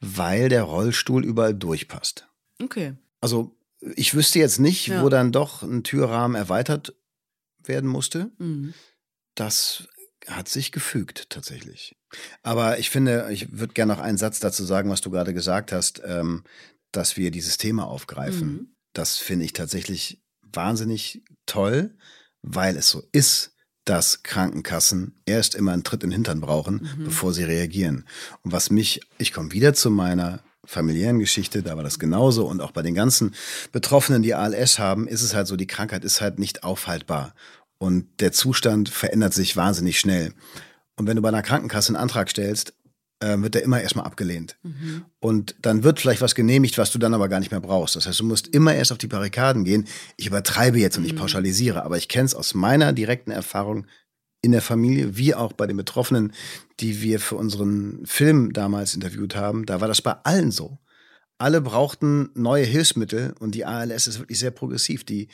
weil der Rollstuhl überall durchpasst. Okay. Also ich wüsste jetzt nicht, ja. wo dann doch ein Türrahmen erweitert werden musste. Mhm. Das hat sich gefügt tatsächlich. Aber ich finde, ich würde gerne noch einen Satz dazu sagen, was du gerade gesagt hast, ähm, dass wir dieses Thema aufgreifen. Mhm. Das finde ich tatsächlich wahnsinnig toll, weil es so ist dass Krankenkassen erst immer einen Tritt in den Hintern brauchen, mhm. bevor sie reagieren. Und was mich, ich komme wieder zu meiner familiären Geschichte, da war das genauso. Und auch bei den ganzen Betroffenen, die ALS haben, ist es halt so, die Krankheit ist halt nicht aufhaltbar. Und der Zustand verändert sich wahnsinnig schnell. Und wenn du bei einer Krankenkasse einen Antrag stellst, wird der immer erstmal abgelehnt. Mhm. Und dann wird vielleicht was genehmigt, was du dann aber gar nicht mehr brauchst. Das heißt, du musst immer erst auf die Barrikaden gehen. Ich übertreibe jetzt und ich mhm. pauschalisiere, aber ich kenne es aus meiner direkten Erfahrung in der Familie, wie auch bei den Betroffenen, die wir für unseren Film damals interviewt haben. Da war das bei allen so. Alle brauchten neue Hilfsmittel und die ALS ist wirklich sehr progressiv. Die,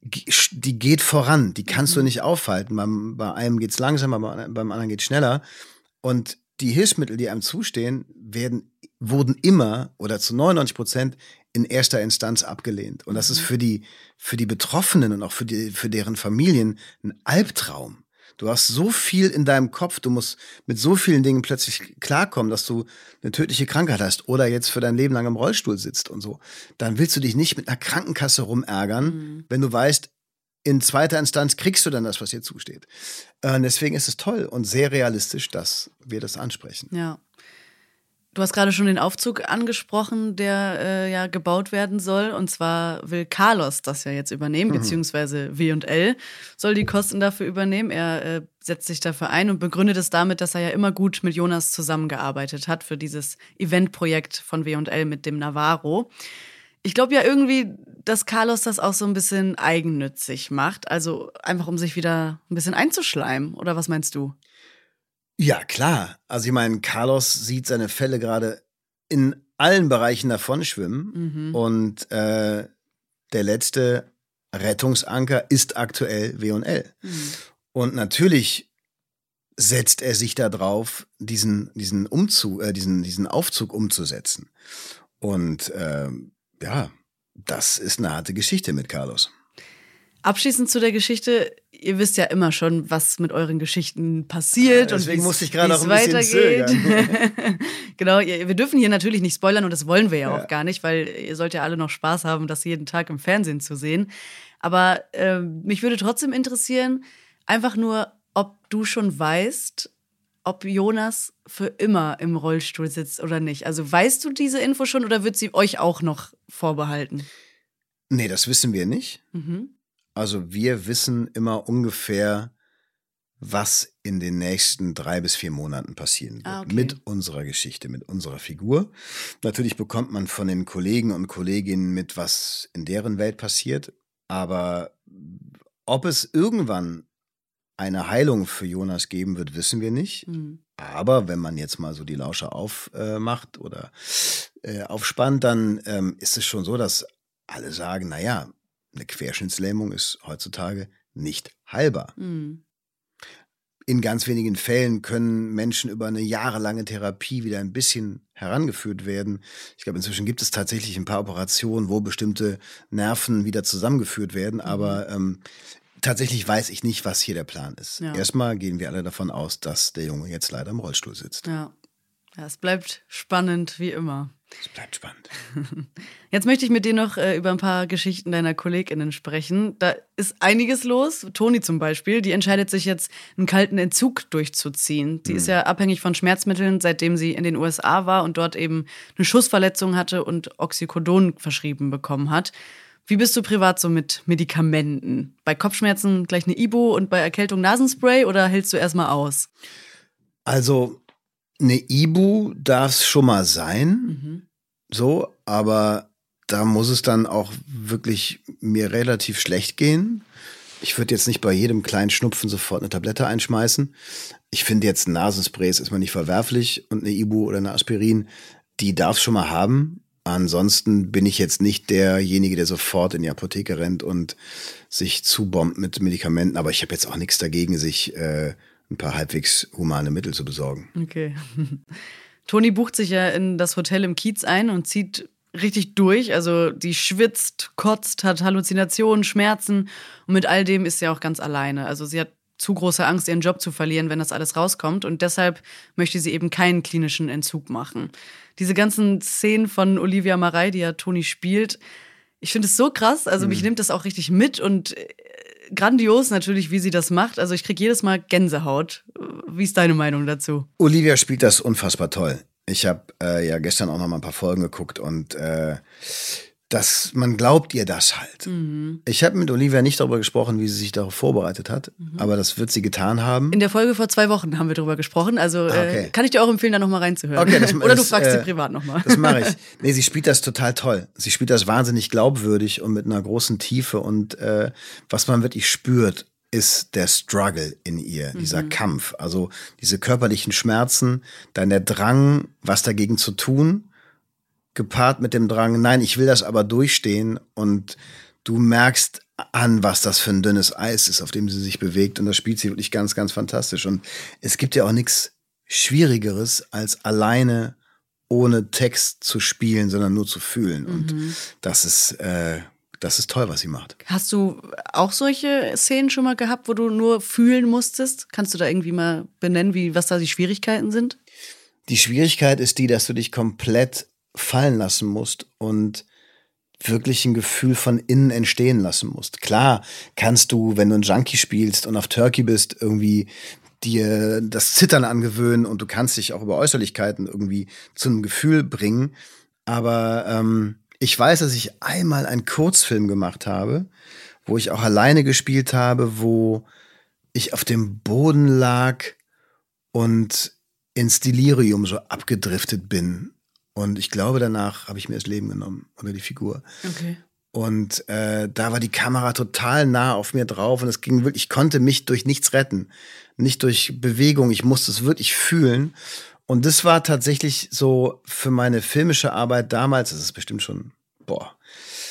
die geht voran, die kannst mhm. du nicht aufhalten. Beim, bei einem geht's langsamer, beim anderen geht's schneller. Und die Hilfsmittel, die einem zustehen, werden, wurden immer oder zu 99 Prozent in erster Instanz abgelehnt. Und das ist mhm. für die, für die Betroffenen und auch für, die, für deren Familien ein Albtraum. Du hast so viel in deinem Kopf, du musst mit so vielen Dingen plötzlich klarkommen, dass du eine tödliche Krankheit hast oder jetzt für dein Leben lang im Rollstuhl sitzt und so. Dann willst du dich nicht mit einer Krankenkasse rumärgern, mhm. wenn du weißt, in zweiter Instanz kriegst du dann das, was dir zusteht. Äh, deswegen ist es toll und sehr realistisch, dass wir das ansprechen. Ja. Du hast gerade schon den Aufzug angesprochen, der äh, ja gebaut werden soll. Und zwar will Carlos das ja jetzt übernehmen, mhm. beziehungsweise W&L soll die Kosten dafür übernehmen. Er äh, setzt sich dafür ein und begründet es damit, dass er ja immer gut mit Jonas zusammengearbeitet hat für dieses Eventprojekt von W&L mit dem Navarro. Ich glaube ja irgendwie, dass Carlos das auch so ein bisschen eigennützig macht. Also einfach, um sich wieder ein bisschen einzuschleimen. Oder was meinst du? Ja, klar. Also ich meine, Carlos sieht seine Fälle gerade in allen Bereichen davon schwimmen. Mhm. Und äh, der letzte Rettungsanker ist aktuell W&L. Mhm. Und natürlich setzt er sich da drauf, diesen, diesen Umzug, äh, diesen, diesen Aufzug umzusetzen. Und äh, ja, das ist eine harte Geschichte mit Carlos. Abschließend zu der Geschichte, ihr wisst ja immer schon, was mit euren Geschichten passiert Ja, und deswegen wie's- musste ich gerade auch ein bisschen weitergeht. genau, ihr, wir dürfen hier natürlich nicht spoilern und das wollen wir ja, Ja. auch gar nicht, weil ihr sollt ja alle noch Spaß haben, das jeden Tag im Fernsehen zu sehen. Aber ähm, mich würde trotzdem interessieren, einfach nur, ob du schon weißt, ob Jonas für immer im Rollstuhl sitzt oder nicht. Also weißt du diese Info schon oder wird sie euch auch noch vorbehalten? Nee, das wissen wir nicht. Mhm. Also wir wissen immer ungefähr, was in den nächsten drei bis vier Monaten passieren wird. Ah, okay. Mit unserer Geschichte, mit unserer Figur. Natürlich bekommt man von den Kollegen und Kolleginnen mit, was in deren Welt passiert. Aber ob es irgendwann eine Heilung für Jonas geben wird, wissen wir nicht. Mhm. Aber wenn man jetzt mal so die Lauscher aufmacht oder äh, aufspannt, dann ähm, ist es schon so, dass alle sagen, naja, eine Querschnittslähmung ist heutzutage nicht heilbar. Mhm. In ganz wenigen Fällen können Menschen über eine jahrelange Therapie wieder ein bisschen herangeführt werden. Ich glaube, inzwischen gibt es tatsächlich ein paar Operationen, wo bestimmte Nerven wieder zusammengeführt werden, aber ähm, tatsächlich weiß ich nicht, was hier der Plan ist. Ja. Erstmal gehen wir alle davon aus, dass der Junge jetzt leider im Rollstuhl sitzt. Ja. ja, es bleibt spannend wie immer. Es bleibt spannend. Jetzt möchte ich mit dir noch äh, über ein paar Geschichten deiner KollegInnen sprechen. Da ist einiges los. Toni zum Beispiel, die entscheidet sich jetzt, einen kalten Entzug durchzuziehen. Die ist ja abhängig von Schmerzmitteln, seitdem sie in den USA war und dort eben eine Schussverletzung hatte und Oxycodon verschrieben bekommen hat. Wie bist du privat so mit Medikamenten? Bei Kopfschmerzen gleich eine Ibo und bei Erkältung Nasenspray oder hältst du erstmal aus? Also, eine Ibu darf es schon mal sein, Mhm. so, aber da muss es dann auch wirklich mir relativ schlecht gehen. Ich würde jetzt nicht bei jedem kleinen Schnupfen sofort eine Tablette einschmeißen. Ich finde jetzt ein Nasenspray ist erstmal nicht verwerflich und eine Ibu oder eine Aspirin, die darf es schon mal haben. Ansonsten bin ich jetzt nicht derjenige, der sofort in die Apotheke rennt und sich zubombt mit Medikamenten. Aber ich habe jetzt auch nichts dagegen, sich äh, ein paar halbwegs humane Mittel zu besorgen. Okay. Toni bucht sich ja in das Hotel im Kiez ein und zieht richtig durch. Also die schwitzt, kotzt, hat Halluzinationen, Schmerzen und mit all dem ist sie auch ganz alleine. Also sie hat zu große Angst, ihren Job zu verlieren, wenn das alles rauskommt. Und deshalb möchte sie eben keinen klinischen Entzug machen. Diese ganzen Szenen von Olivia Marei, die ja Toni spielt, ich finde es so krass. Also mich nimmt das auch richtig mit und äh, grandios natürlich, wie sie das macht. Also ich kriege jedes Mal Gänsehaut. Wie ist deine Meinung dazu? Olivia spielt das unfassbar toll. Ich habe äh, ja gestern auch noch mal ein paar Folgen geguckt und äh, das, man glaubt ihr das halt. Mhm. Ich habe mit Olivia nicht darüber gesprochen, wie sie sich darauf vorbereitet hat, aber das wird sie getan haben. Mhm. In der Folge vor zwei Wochen haben wir darüber gesprochen. Also okay. äh, kann ich dir auch empfehlen, da nochmal reinzuhören. Okay, das- Oder du das, fragst äh, sie privat nochmal. Das mache ich. Nee, sie spielt das total toll. Sie spielt das wahnsinnig glaubwürdig und mit einer großen Tiefe. Und äh, was man wirklich spürt, ist der Struggle in ihr, dieser Kampf. Also diese körperlichen Schmerzen, dann der Drang, was dagegen zu tun, gepaart mit dem Drang, nein, ich will das aber durchstehen. Und du merkst an, was das für ein dünnes Eis ist, auf dem sie sich bewegt. Und das spielt sie wirklich ganz, ganz fantastisch. Und es gibt ja auch nichts Schwierigeres, als alleine ohne Text zu spielen, sondern nur zu fühlen. Und das ist, äh, das ist toll, was sie macht. Hast du auch solche Szenen schon mal gehabt, wo du nur fühlen musstest? Kannst du da irgendwie mal benennen, wie, was da die Schwierigkeiten sind? Die Schwierigkeit ist die, dass du dich komplett fallen lassen musst und wirklich ein Gefühl von innen entstehen lassen musst. Klar kannst du, wenn du ein Junkie spielst und auf Turkey bist, irgendwie dir das Zittern angewöhnen und du kannst dich auch über Äußerlichkeiten irgendwie zu einem Gefühl bringen. Aber ähm, ich weiß, dass ich einmal einen Kurzfilm gemacht habe, wo ich auch alleine gespielt habe, wo ich auf dem Boden lag und ins Delirium so abgedriftet bin. Und ich glaube, danach habe ich mir das Leben genommen oder die Figur. Okay. Und äh, da war die Kamera total nah auf mir drauf und es ging wirklich, ich konnte mich durch nichts retten. Nicht durch Bewegung, ich musste es wirklich fühlen. Und das war tatsächlich so für meine filmische Arbeit damals, das ist bestimmt schon, boah,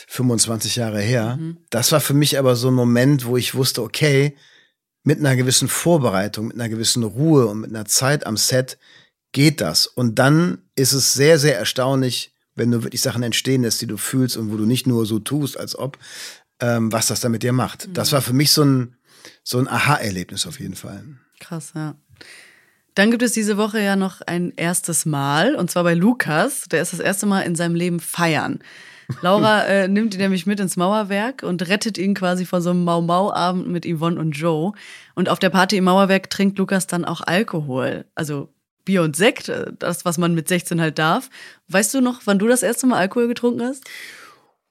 25 Jahre her. Das war für mich aber so ein Moment, wo ich wusste, okay, mit einer gewissen Vorbereitung, mit einer gewissen Ruhe und mit einer Zeit am Set geht das. Und dann ist es sehr, sehr erstaunlich, wenn du wirklich Sachen entstehen lässt, die du fühlst und wo du nicht nur so tust, als ob, ähm, was das dann mit dir macht. Mhm. Das war für mich so ein, so ein Aha-Erlebnis auf jeden Fall. Krass, ja. Dann gibt es diese Woche ja noch ein erstes Mal, und zwar bei Lukas. Der ist das erste Mal in seinem Leben feiern. Laura äh, nimmt ihn nämlich mit ins Mauerwerk und rettet ihn quasi vor so einem Mau-Mau-Abend mit Yvonne und Joe. Und auf der Party im Mauerwerk trinkt Lukas dann auch Alkohol. Also Bier und Sekt, äh, das, was man mit 16 halt darf. Weißt du noch, wann du das erste Mal Alkohol getrunken hast?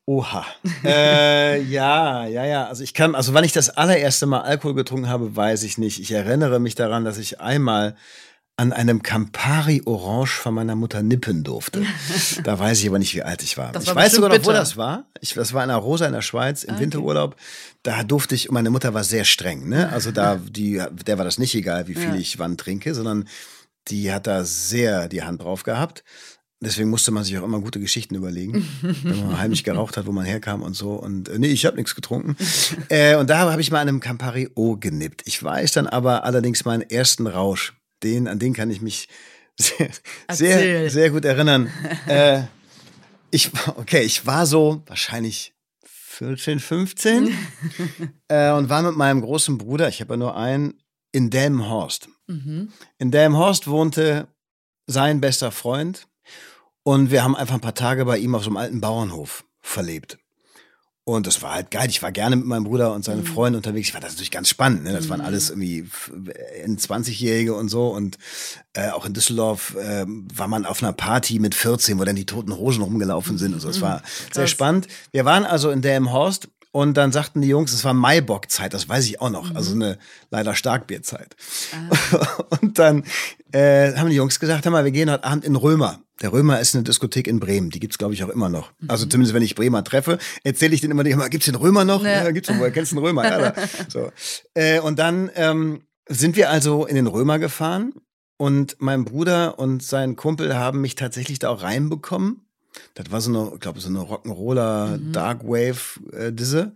Oha. äh, ja, ja, ja. Also ich kann, also wann ich das allererste Mal Alkohol getrunken habe, weiß ich nicht. Ich erinnere mich daran, dass ich einmal an einem Campari Orange von meiner Mutter nippen durfte. da weiß ich aber nicht, wie alt ich war. Das ich war weiß sogar noch, wo das war. Ich, das war in der Rosa in der Schweiz im Ah, okay. Winterurlaub. Da durfte ich, und meine Mutter war sehr streng, ne? Also da, die, der war das nicht egal, wie viel Ja. ich wann trinke, sondern die hat da sehr die Hand drauf gehabt. Deswegen musste man sich auch immer gute Geschichten überlegen, wenn man heimlich geraucht hat, wo man herkam und so. Und äh, nee, ich habe nichts getrunken. äh, und da habe ich mal an einem Campari O genippt. Ich weiß dann aber allerdings meinen ersten Rausch. Den, an den kann ich mich sehr, sehr, sehr gut erinnern. äh, ich, okay, ich war so wahrscheinlich 14, 15 äh, und war mit meinem großen Bruder, ich habe ja nur einen, in Delmenhorst. Mhm. In Delmenhorst wohnte sein bester Freund und wir haben einfach ein paar Tage bei ihm auf so einem alten Bauernhof verlebt. Und das war halt geil. Ich war gerne mit meinem Bruder und seinen Freunden unterwegs. Ich war das natürlich ganz spannend. Ne? Das waren alles irgendwie f- in 20-Jährige und so. Und äh, auch in Düsseldorf äh, war man auf einer Party mit 14, wo dann die toten Rosen rumgelaufen sind und so. Das war sehr Krass. spannend. Wir waren also in Delmenhorst und dann sagten die Jungs, es war Maibock-Zeit, das weiß ich auch noch. Also eine leider Starkbierzeit. Und dann äh, haben die Jungs gesagt, hör mal, wir gehen heute Abend in Römer. Der Römer ist eine Diskothek in Bremen, die gibt's glaube ich auch immer noch. Also zumindest wenn ich Bremer treffe, erzähle ich denen immer, immer gibt's den Römer noch? Ja. Ja, gibt's noch, woher kennst du den Römer? Ja, so. äh, und dann ähm, sind wir also in den Römer gefahren und mein Bruder und sein Kumpel haben mich tatsächlich da auch reinbekommen. Das war so eine, ich glaube, so eine Rock'n'Roller Dark Wave äh.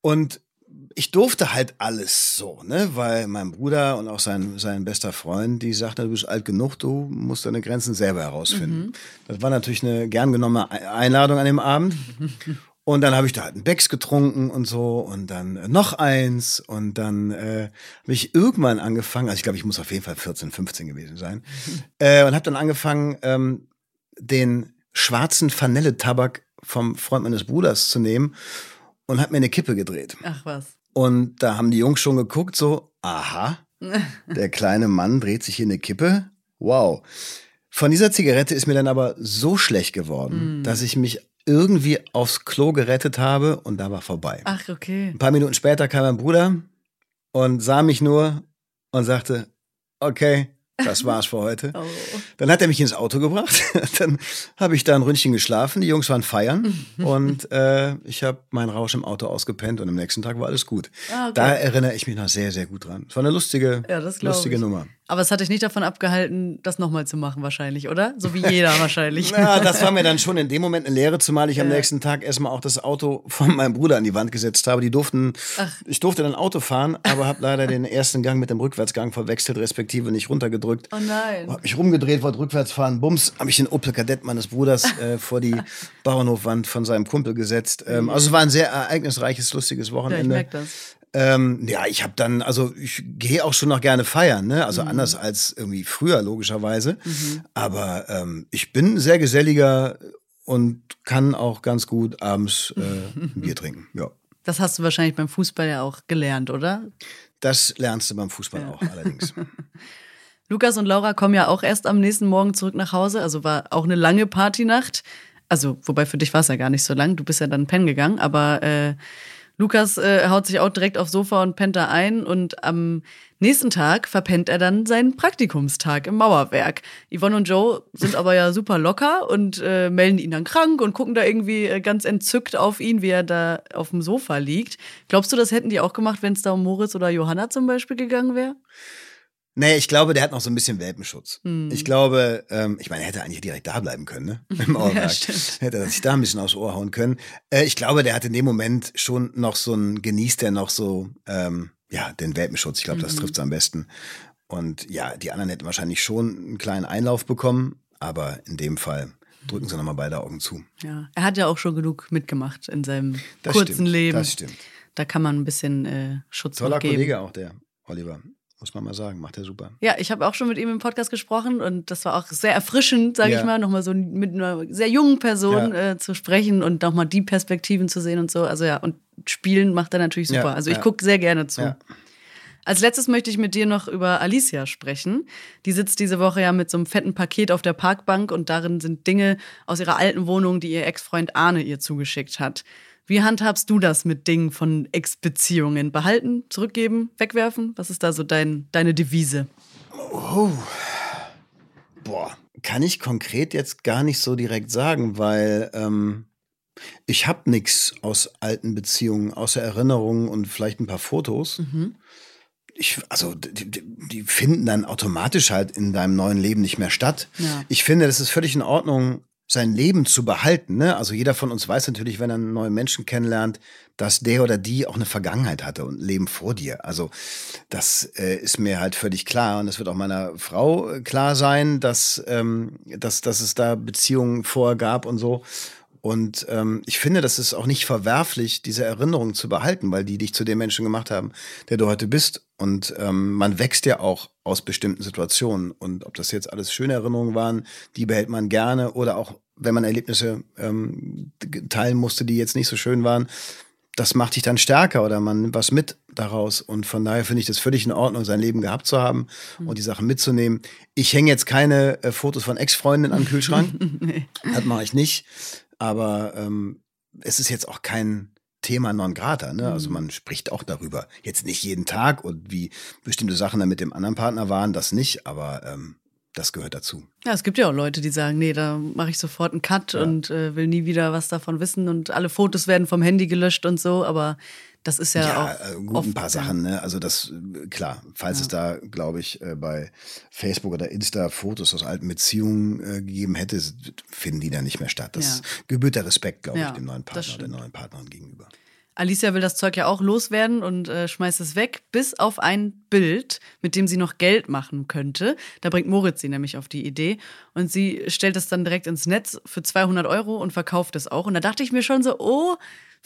Und ich durfte halt alles so, ne, weil mein Bruder und auch sein, sein bester Freund, die sagten, du bist alt genug, du musst deine Grenzen selber herausfinden. Das war natürlich eine gern genommene Ei- Einladung an dem Abend. Und dann habe ich da halt einen Becks getrunken und so und dann äh, noch eins und dann äh, habe ich irgendwann angefangen, also ich glaube, ich muss auf jeden Fall 14, 15 gewesen sein, äh, und habe dann angefangen, ähm, den schwarzen Vanilletabak vom Freund meines Bruders zu nehmen und habe mir eine Kippe gedreht. Ach was. Und da haben die Jungs schon geguckt, so, aha, der kleine Mann dreht sich hier eine Kippe. Wow. Von dieser Zigarette ist mir dann aber so schlecht geworden, dass ich mich irgendwie aufs Klo gerettet habe und da war vorbei. Ach, okay. Ein paar Minuten später kam mein Bruder und sah mich nur und sagte, okay, das war's für heute. Oh. Dann hat er mich ins Auto gebracht. Dann habe ich da ein Ründchen geschlafen. Die Jungs waren feiern und äh, ich habe meinen Rausch im Auto ausgepennt und am nächsten Tag war alles gut. Ah, okay. Da erinnere ich mich noch sehr, sehr gut dran. Es war eine lustige, Ja, lustige ich. Nummer. Aber es hat dich nicht davon abgehalten, das nochmal zu machen, wahrscheinlich, oder? So wie jeder wahrscheinlich. Ja, das war mir dann schon in dem Moment eine Lehre, zumal ich am Ja. nächsten Tag erstmal auch das Auto von meinem Bruder an die Wand gesetzt habe. Die durften, ich durfte dann Auto fahren, aber habe leider den ersten Gang mit dem Rückwärtsgang verwechselt, respektive nicht runtergedrückt. Oh nein. Hab mich rumgedreht, wollte rückwärts fahren, bums, habe ich den Opel Kadett meines Bruders äh, vor die Bauernhofwand von seinem Kumpel gesetzt. Ähm, also es war ein sehr ereignisreiches, lustiges Ja, ich Wochenende. merke das. Ähm, ja, ich habe dann, also ich gehe auch schon noch gerne feiern, ne? Also Mhm. anders als irgendwie früher logischerweise. Aber ähm, ich bin sehr geselliger und kann auch ganz gut abends äh, ein Bier trinken. Ja, Das hast du wahrscheinlich beim Fußball ja auch gelernt, oder? das lernst du beim Fußball auch allerdings. Lukas und Laura kommen ja auch erst am nächsten Morgen zurück nach Hause. Also war auch eine lange Partynacht. Also, wobei für dich war es ja gar nicht so lang. Du bist ja dann pennen gegangen. Aber äh, Lukas äh, haut sich auch direkt aufs Sofa und pennt da ein. Und am nächsten Tag verpennt er dann seinen Praktikumstag im Mauerwerk. Yvonne und Joe sind aber ja super locker und äh, melden ihn dann krank und gucken da irgendwie äh, ganz entzückt auf ihn, wie er da auf dem Sofa liegt. Glaubst du, das hätten die auch gemacht, wenn es da um Moritz oder Johanna zum Beispiel gegangen wäre? Nee, ich glaube, der hat noch so ein bisschen Welpenschutz. Hm. Ich glaube, ähm, ich meine, er hätte eigentlich direkt da bleiben können, ne? Im Mauerwerk. stimmt. hätte er sich da ein bisschen aufs Ohr hauen können. Äh, ich glaube, der hat in dem Moment schon noch so ein, genießt er noch so, ähm, ja, den Welpenschutz. Ich glaube, Mhm. das trifft's am besten. Und ja, die anderen hätten wahrscheinlich schon einen kleinen Einlauf bekommen, aber in dem Fall drücken sie nochmal beide Augen zu. Ja, er hat ja auch schon genug mitgemacht in seinem Das kurzen stimmt, Leben. Das stimmt. Da kann man ein bisschen äh, Schutz Toller. Kollege auch, der Oliver. Muss man mal sagen, macht er super. Ja, ich habe auch schon mit ihm im Podcast gesprochen und das war auch sehr erfrischend, sage Ja. ich mal, nochmal so mit einer sehr jungen Person Ja. äh, zu sprechen und nochmal die Perspektiven zu sehen und so. Also ja, und spielen macht er natürlich super. Ja, also ich gucke sehr gerne zu. Als letztes möchte ich mit dir noch über Alicia sprechen. Die sitzt diese Woche ja mit so einem fetten Paket auf der Parkbank und darin sind Dinge aus ihrer alten Wohnung, die ihr Ex-Freund Arne ihr zugeschickt hat. Wie handhabst du das mit Dingen von Ex-Beziehungen? Behalten, zurückgeben, wegwerfen? Was ist da so dein, deine Devise? Boah, kann ich konkret jetzt gar nicht so direkt sagen, weil ähm, ich habe nichts aus alten Beziehungen, außer Erinnerungen und vielleicht ein paar Fotos. Ich, also die, die, die finden dann automatisch halt in deinem neuen Leben nicht mehr statt. Ja. Ich finde, das ist völlig in Ordnung, sein Leben zu behalten. Ne? Also jeder von uns weiß natürlich, wenn er einen neuen Menschen kennenlernt, dass der oder die auch eine Vergangenheit hatte und ein Leben vor dir. Also das äh, ist mir halt völlig klar und das wird auch meiner Frau äh, klar sein, dass, ähm, dass, dass es da Beziehungen vorher gab und so. Und ähm, ich finde, das ist auch nicht verwerflich, diese Erinnerungen zu behalten, weil die dich zu dem Menschen gemacht haben, der du heute bist. Und ähm, man wächst ja auch aus bestimmten Situationen. Und ob das jetzt alles schöne Erinnerungen waren, die behält man gerne. Oder auch, wenn man Erlebnisse ähm, teilen musste, die jetzt nicht so schön waren, das macht dich dann stärker oder man nimmt was mit daraus. Und von daher finde ich das völlig in Ordnung, sein Leben gehabt zu haben und die Sachen mitzunehmen. Ich hänge jetzt keine äh, Fotos von Ex-Freundinnen an den Kühlschrank. Das mache ich nicht. Aber ähm, es ist jetzt auch kein Thema non grata. Ne? Also man spricht auch darüber. Jetzt nicht jeden Tag und wie bestimmte Sachen dann mit dem anderen Partner waren, das nicht. Aber ähm, das gehört dazu. Ja, es gibt ja auch Leute, die sagen, nee, da mache ich sofort einen Cut und äh, will nie wieder was davon wissen und alle Fotos werden vom Handy gelöscht und so, aber das ist ja, Ja, auch äh, gut, oft, ein paar Sachen, ne? Also das, äh, klar, falls es da, glaube ich, äh, bei Facebook oder Insta Fotos aus alten Beziehungen äh, gegeben hätte, finden die da nicht mehr statt. Das Ja. gebührt der Respekt, glaube Ja, ich, dem neuen Partner oder der neuen Partnerin gegenüber. Alicia will das Zeug ja auch loswerden und äh, schmeißt es weg, bis auf ein Bild, mit dem sie noch Geld machen könnte. Da bringt Moritz sie nämlich auf die Idee und sie stellt es dann direkt ins Netz für 200 Euro und verkauft es auch. Und da dachte ich mir schon so, oh,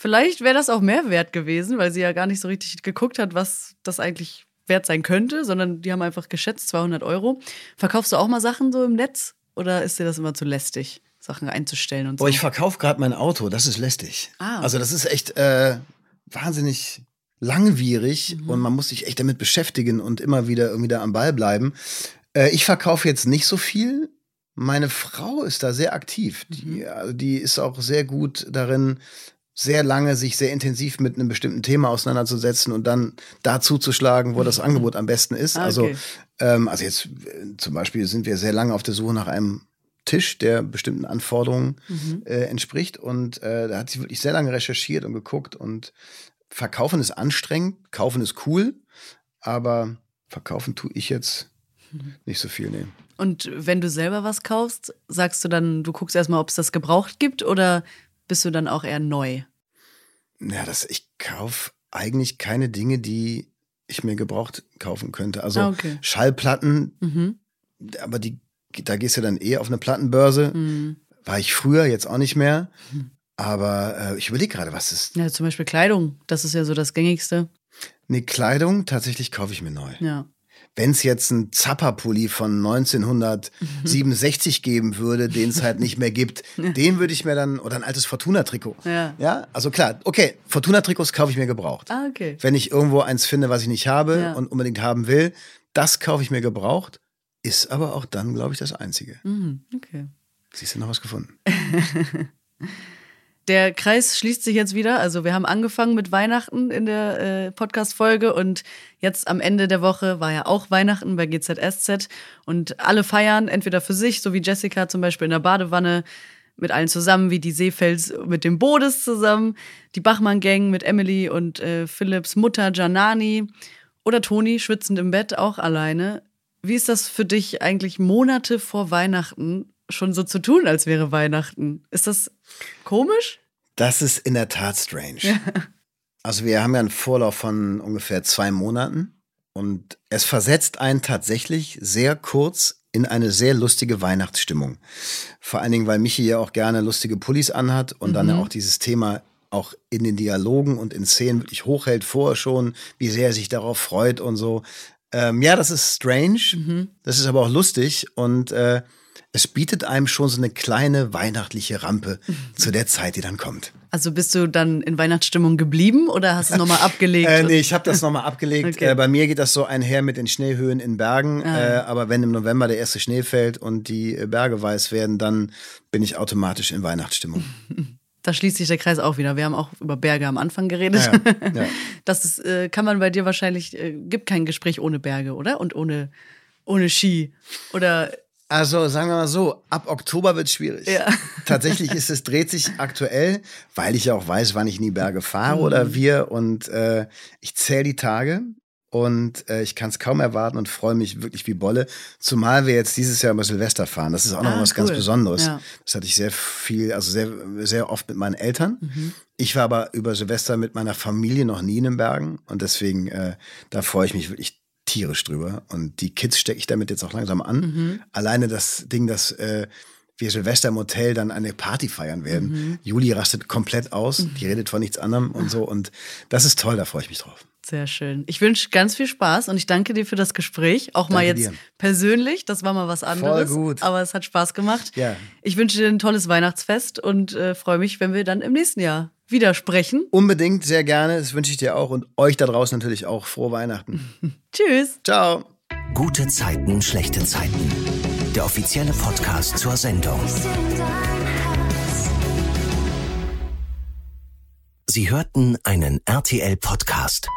vielleicht wäre das auch mehr wert gewesen, weil sie ja gar nicht so richtig geguckt hat, was das eigentlich wert sein könnte, sondern die haben einfach geschätzt 200 Euro. Verkaufst du auch mal Sachen so im Netz oder ist dir das immer zu lästig, Sachen einzustellen und so? Boah, ich verkaufe gerade mein Auto, das ist lästig. Ah. Also das ist echt äh, wahnsinnig langwierig Mhm. und man muss sich echt damit beschäftigen und immer wieder irgendwie da am Ball bleiben. Äh, ich verkaufe jetzt nicht so viel. Meine Frau ist da sehr aktiv. Mhm. Die, also die ist auch sehr gut darin, sehr lange sich sehr intensiv mit einem bestimmten Thema auseinanderzusetzen und dann da zuzuschlagen, wo das Angebot am besten ist. Ah, Also, okay. ähm, also jetzt äh, zum Beispiel sind wir sehr lange auf der Suche nach einem Tisch, der bestimmten Anforderungen Mhm. äh, entspricht. Und äh, da hat sie wirklich sehr lange recherchiert und geguckt. Und verkaufen ist anstrengend, kaufen ist cool, aber verkaufen tue ich jetzt Mhm. nicht so viel. Nee. Und wenn du selber was kaufst, sagst du dann, du guckst erstmal, ob es das gebraucht gibt oder bist du dann auch eher neu? Ja, das, ich kaufe eigentlich keine Dinge, die ich mir gebraucht kaufen könnte. Also Ah, okay. Schallplatten, Mhm. aber die, da gehst du dann eher auf eine Plattenbörse. Mhm. War ich früher, jetzt auch nicht mehr. Aber äh, ich überlege gerade, was ist. Ja, zum Beispiel Kleidung, das ist ja so das Gängigste. Nee, Kleidung, tatsächlich kaufe ich mir neu. Ja. Wenn es jetzt einen Zappa-Pulli von 1967 geben würde, den es halt nicht mehr gibt, den würde ich mir dann, oder ein altes Fortuna-Trikot. Ja. Ja, also klar, okay, Fortuna-Trikots kaufe ich mir gebraucht. Ah, okay. Wenn ich irgendwo eins finde, was ich nicht habe Ja. und unbedingt haben will, das kaufe ich mir gebraucht, ist aber auch dann, glaube ich, das Einzige. Mhm. Okay. Siehst du noch was gefunden? Der Kreis schließt sich jetzt wieder. Also wir haben angefangen mit Weihnachten in der äh, Podcast-Folge und jetzt am Ende der Woche war ja auch Weihnachten bei GZSZ und alle feiern entweder für sich, so wie Jessica zum Beispiel in der Badewanne mit allen zusammen, wie die Seefels mit dem Bodes zusammen, die Bachmann-Gang mit Emily und äh, Philips Mutter Janani oder Toni schwitzend im Bett auch alleine. Wie ist das für dich eigentlich Monate vor Weihnachten schon so zu tun, als wäre Weihnachten? Ist das komisch? Das ist in der Tat strange. Also wir haben ja einen Vorlauf von ungefähr zwei Monaten und es versetzt einen tatsächlich sehr kurz in eine sehr lustige Weihnachtsstimmung. Vor allen Dingen, weil Michi ja auch gerne lustige Pullis anhat und mhm. dann ja auch dieses Thema auch in den Dialogen und in Szenen wirklich hochhält, vorher schon, wie sehr er sich darauf freut und so. Ähm, ja, das ist strange, mhm. das ist aber auch lustig und äh, es bietet einem schon so eine kleine weihnachtliche Rampe mhm. zu der Zeit, die dann kommt. Also bist du dann in Weihnachtsstimmung geblieben oder hast du es nochmal abgelegt? äh, nee, ich habe das nochmal abgelegt. Okay. Äh, bei mir geht das so einher mit den Schneehöhen in Bergen. Ah. Äh, aber wenn im November der erste Schnee fällt und die Berge weiß werden, dann bin ich automatisch in Weihnachtsstimmung. Da schließt sich der Kreis auch wieder. Wir haben auch über Berge am Anfang geredet. Ja, ja. Das ist, äh, kann man bei dir wahrscheinlich, äh, gibt kein Gespräch ohne Berge, oder? Und ohne, ohne Ski. Oder also sagen wir mal so, ab Oktober wird es schwierig. Ja. Tatsächlich ist es, dreht sich aktuell, weil ich ja auch weiß, wann ich in die Berge fahre mhm. oder wir. Und äh, ich zähle die Tage und äh, ich kann es kaum erwarten und freue mich wirklich wie Bolle. Zumal wir jetzt dieses Jahr über Silvester fahren. Das ist auch noch ah, was cool. ganz Besonderes. Ja. Das hatte ich sehr viel, also sehr, sehr oft mit meinen Eltern. Mhm. Ich war aber über Silvester mit meiner Familie noch nie in den Bergen und deswegen, äh, da freue ich mich wirklich tierisch drüber. Und die Kids stecke ich damit jetzt auch langsam an. Mhm. Alleine das Ding, dass äh, wir Silvester im Hotel dann eine Party feiern werden. Mhm. Juli rastet komplett aus, mhm. die redet von nichts anderem und so. Und das ist toll, da freue ich mich drauf. Sehr schön. Ich wünsche ganz viel Spaß und ich danke dir für das Gespräch. Auch danke mal jetzt dir. persönlich. Das war mal was anderes. Voll gut. Aber es hat Spaß gemacht. Ja. Ich wünsche dir ein tolles Weihnachtsfest und äh, freue mich, wenn wir dann im nächsten Jahr wieder sprechen. Unbedingt, sehr gerne. Das wünsche ich dir auch und euch da draußen natürlich auch. Frohe Weihnachten. Tschüss. Ciao. Gute Zeiten, schlechte Zeiten. Der offizielle Podcast zur Sendung. Sie hörten einen RTL-Podcast.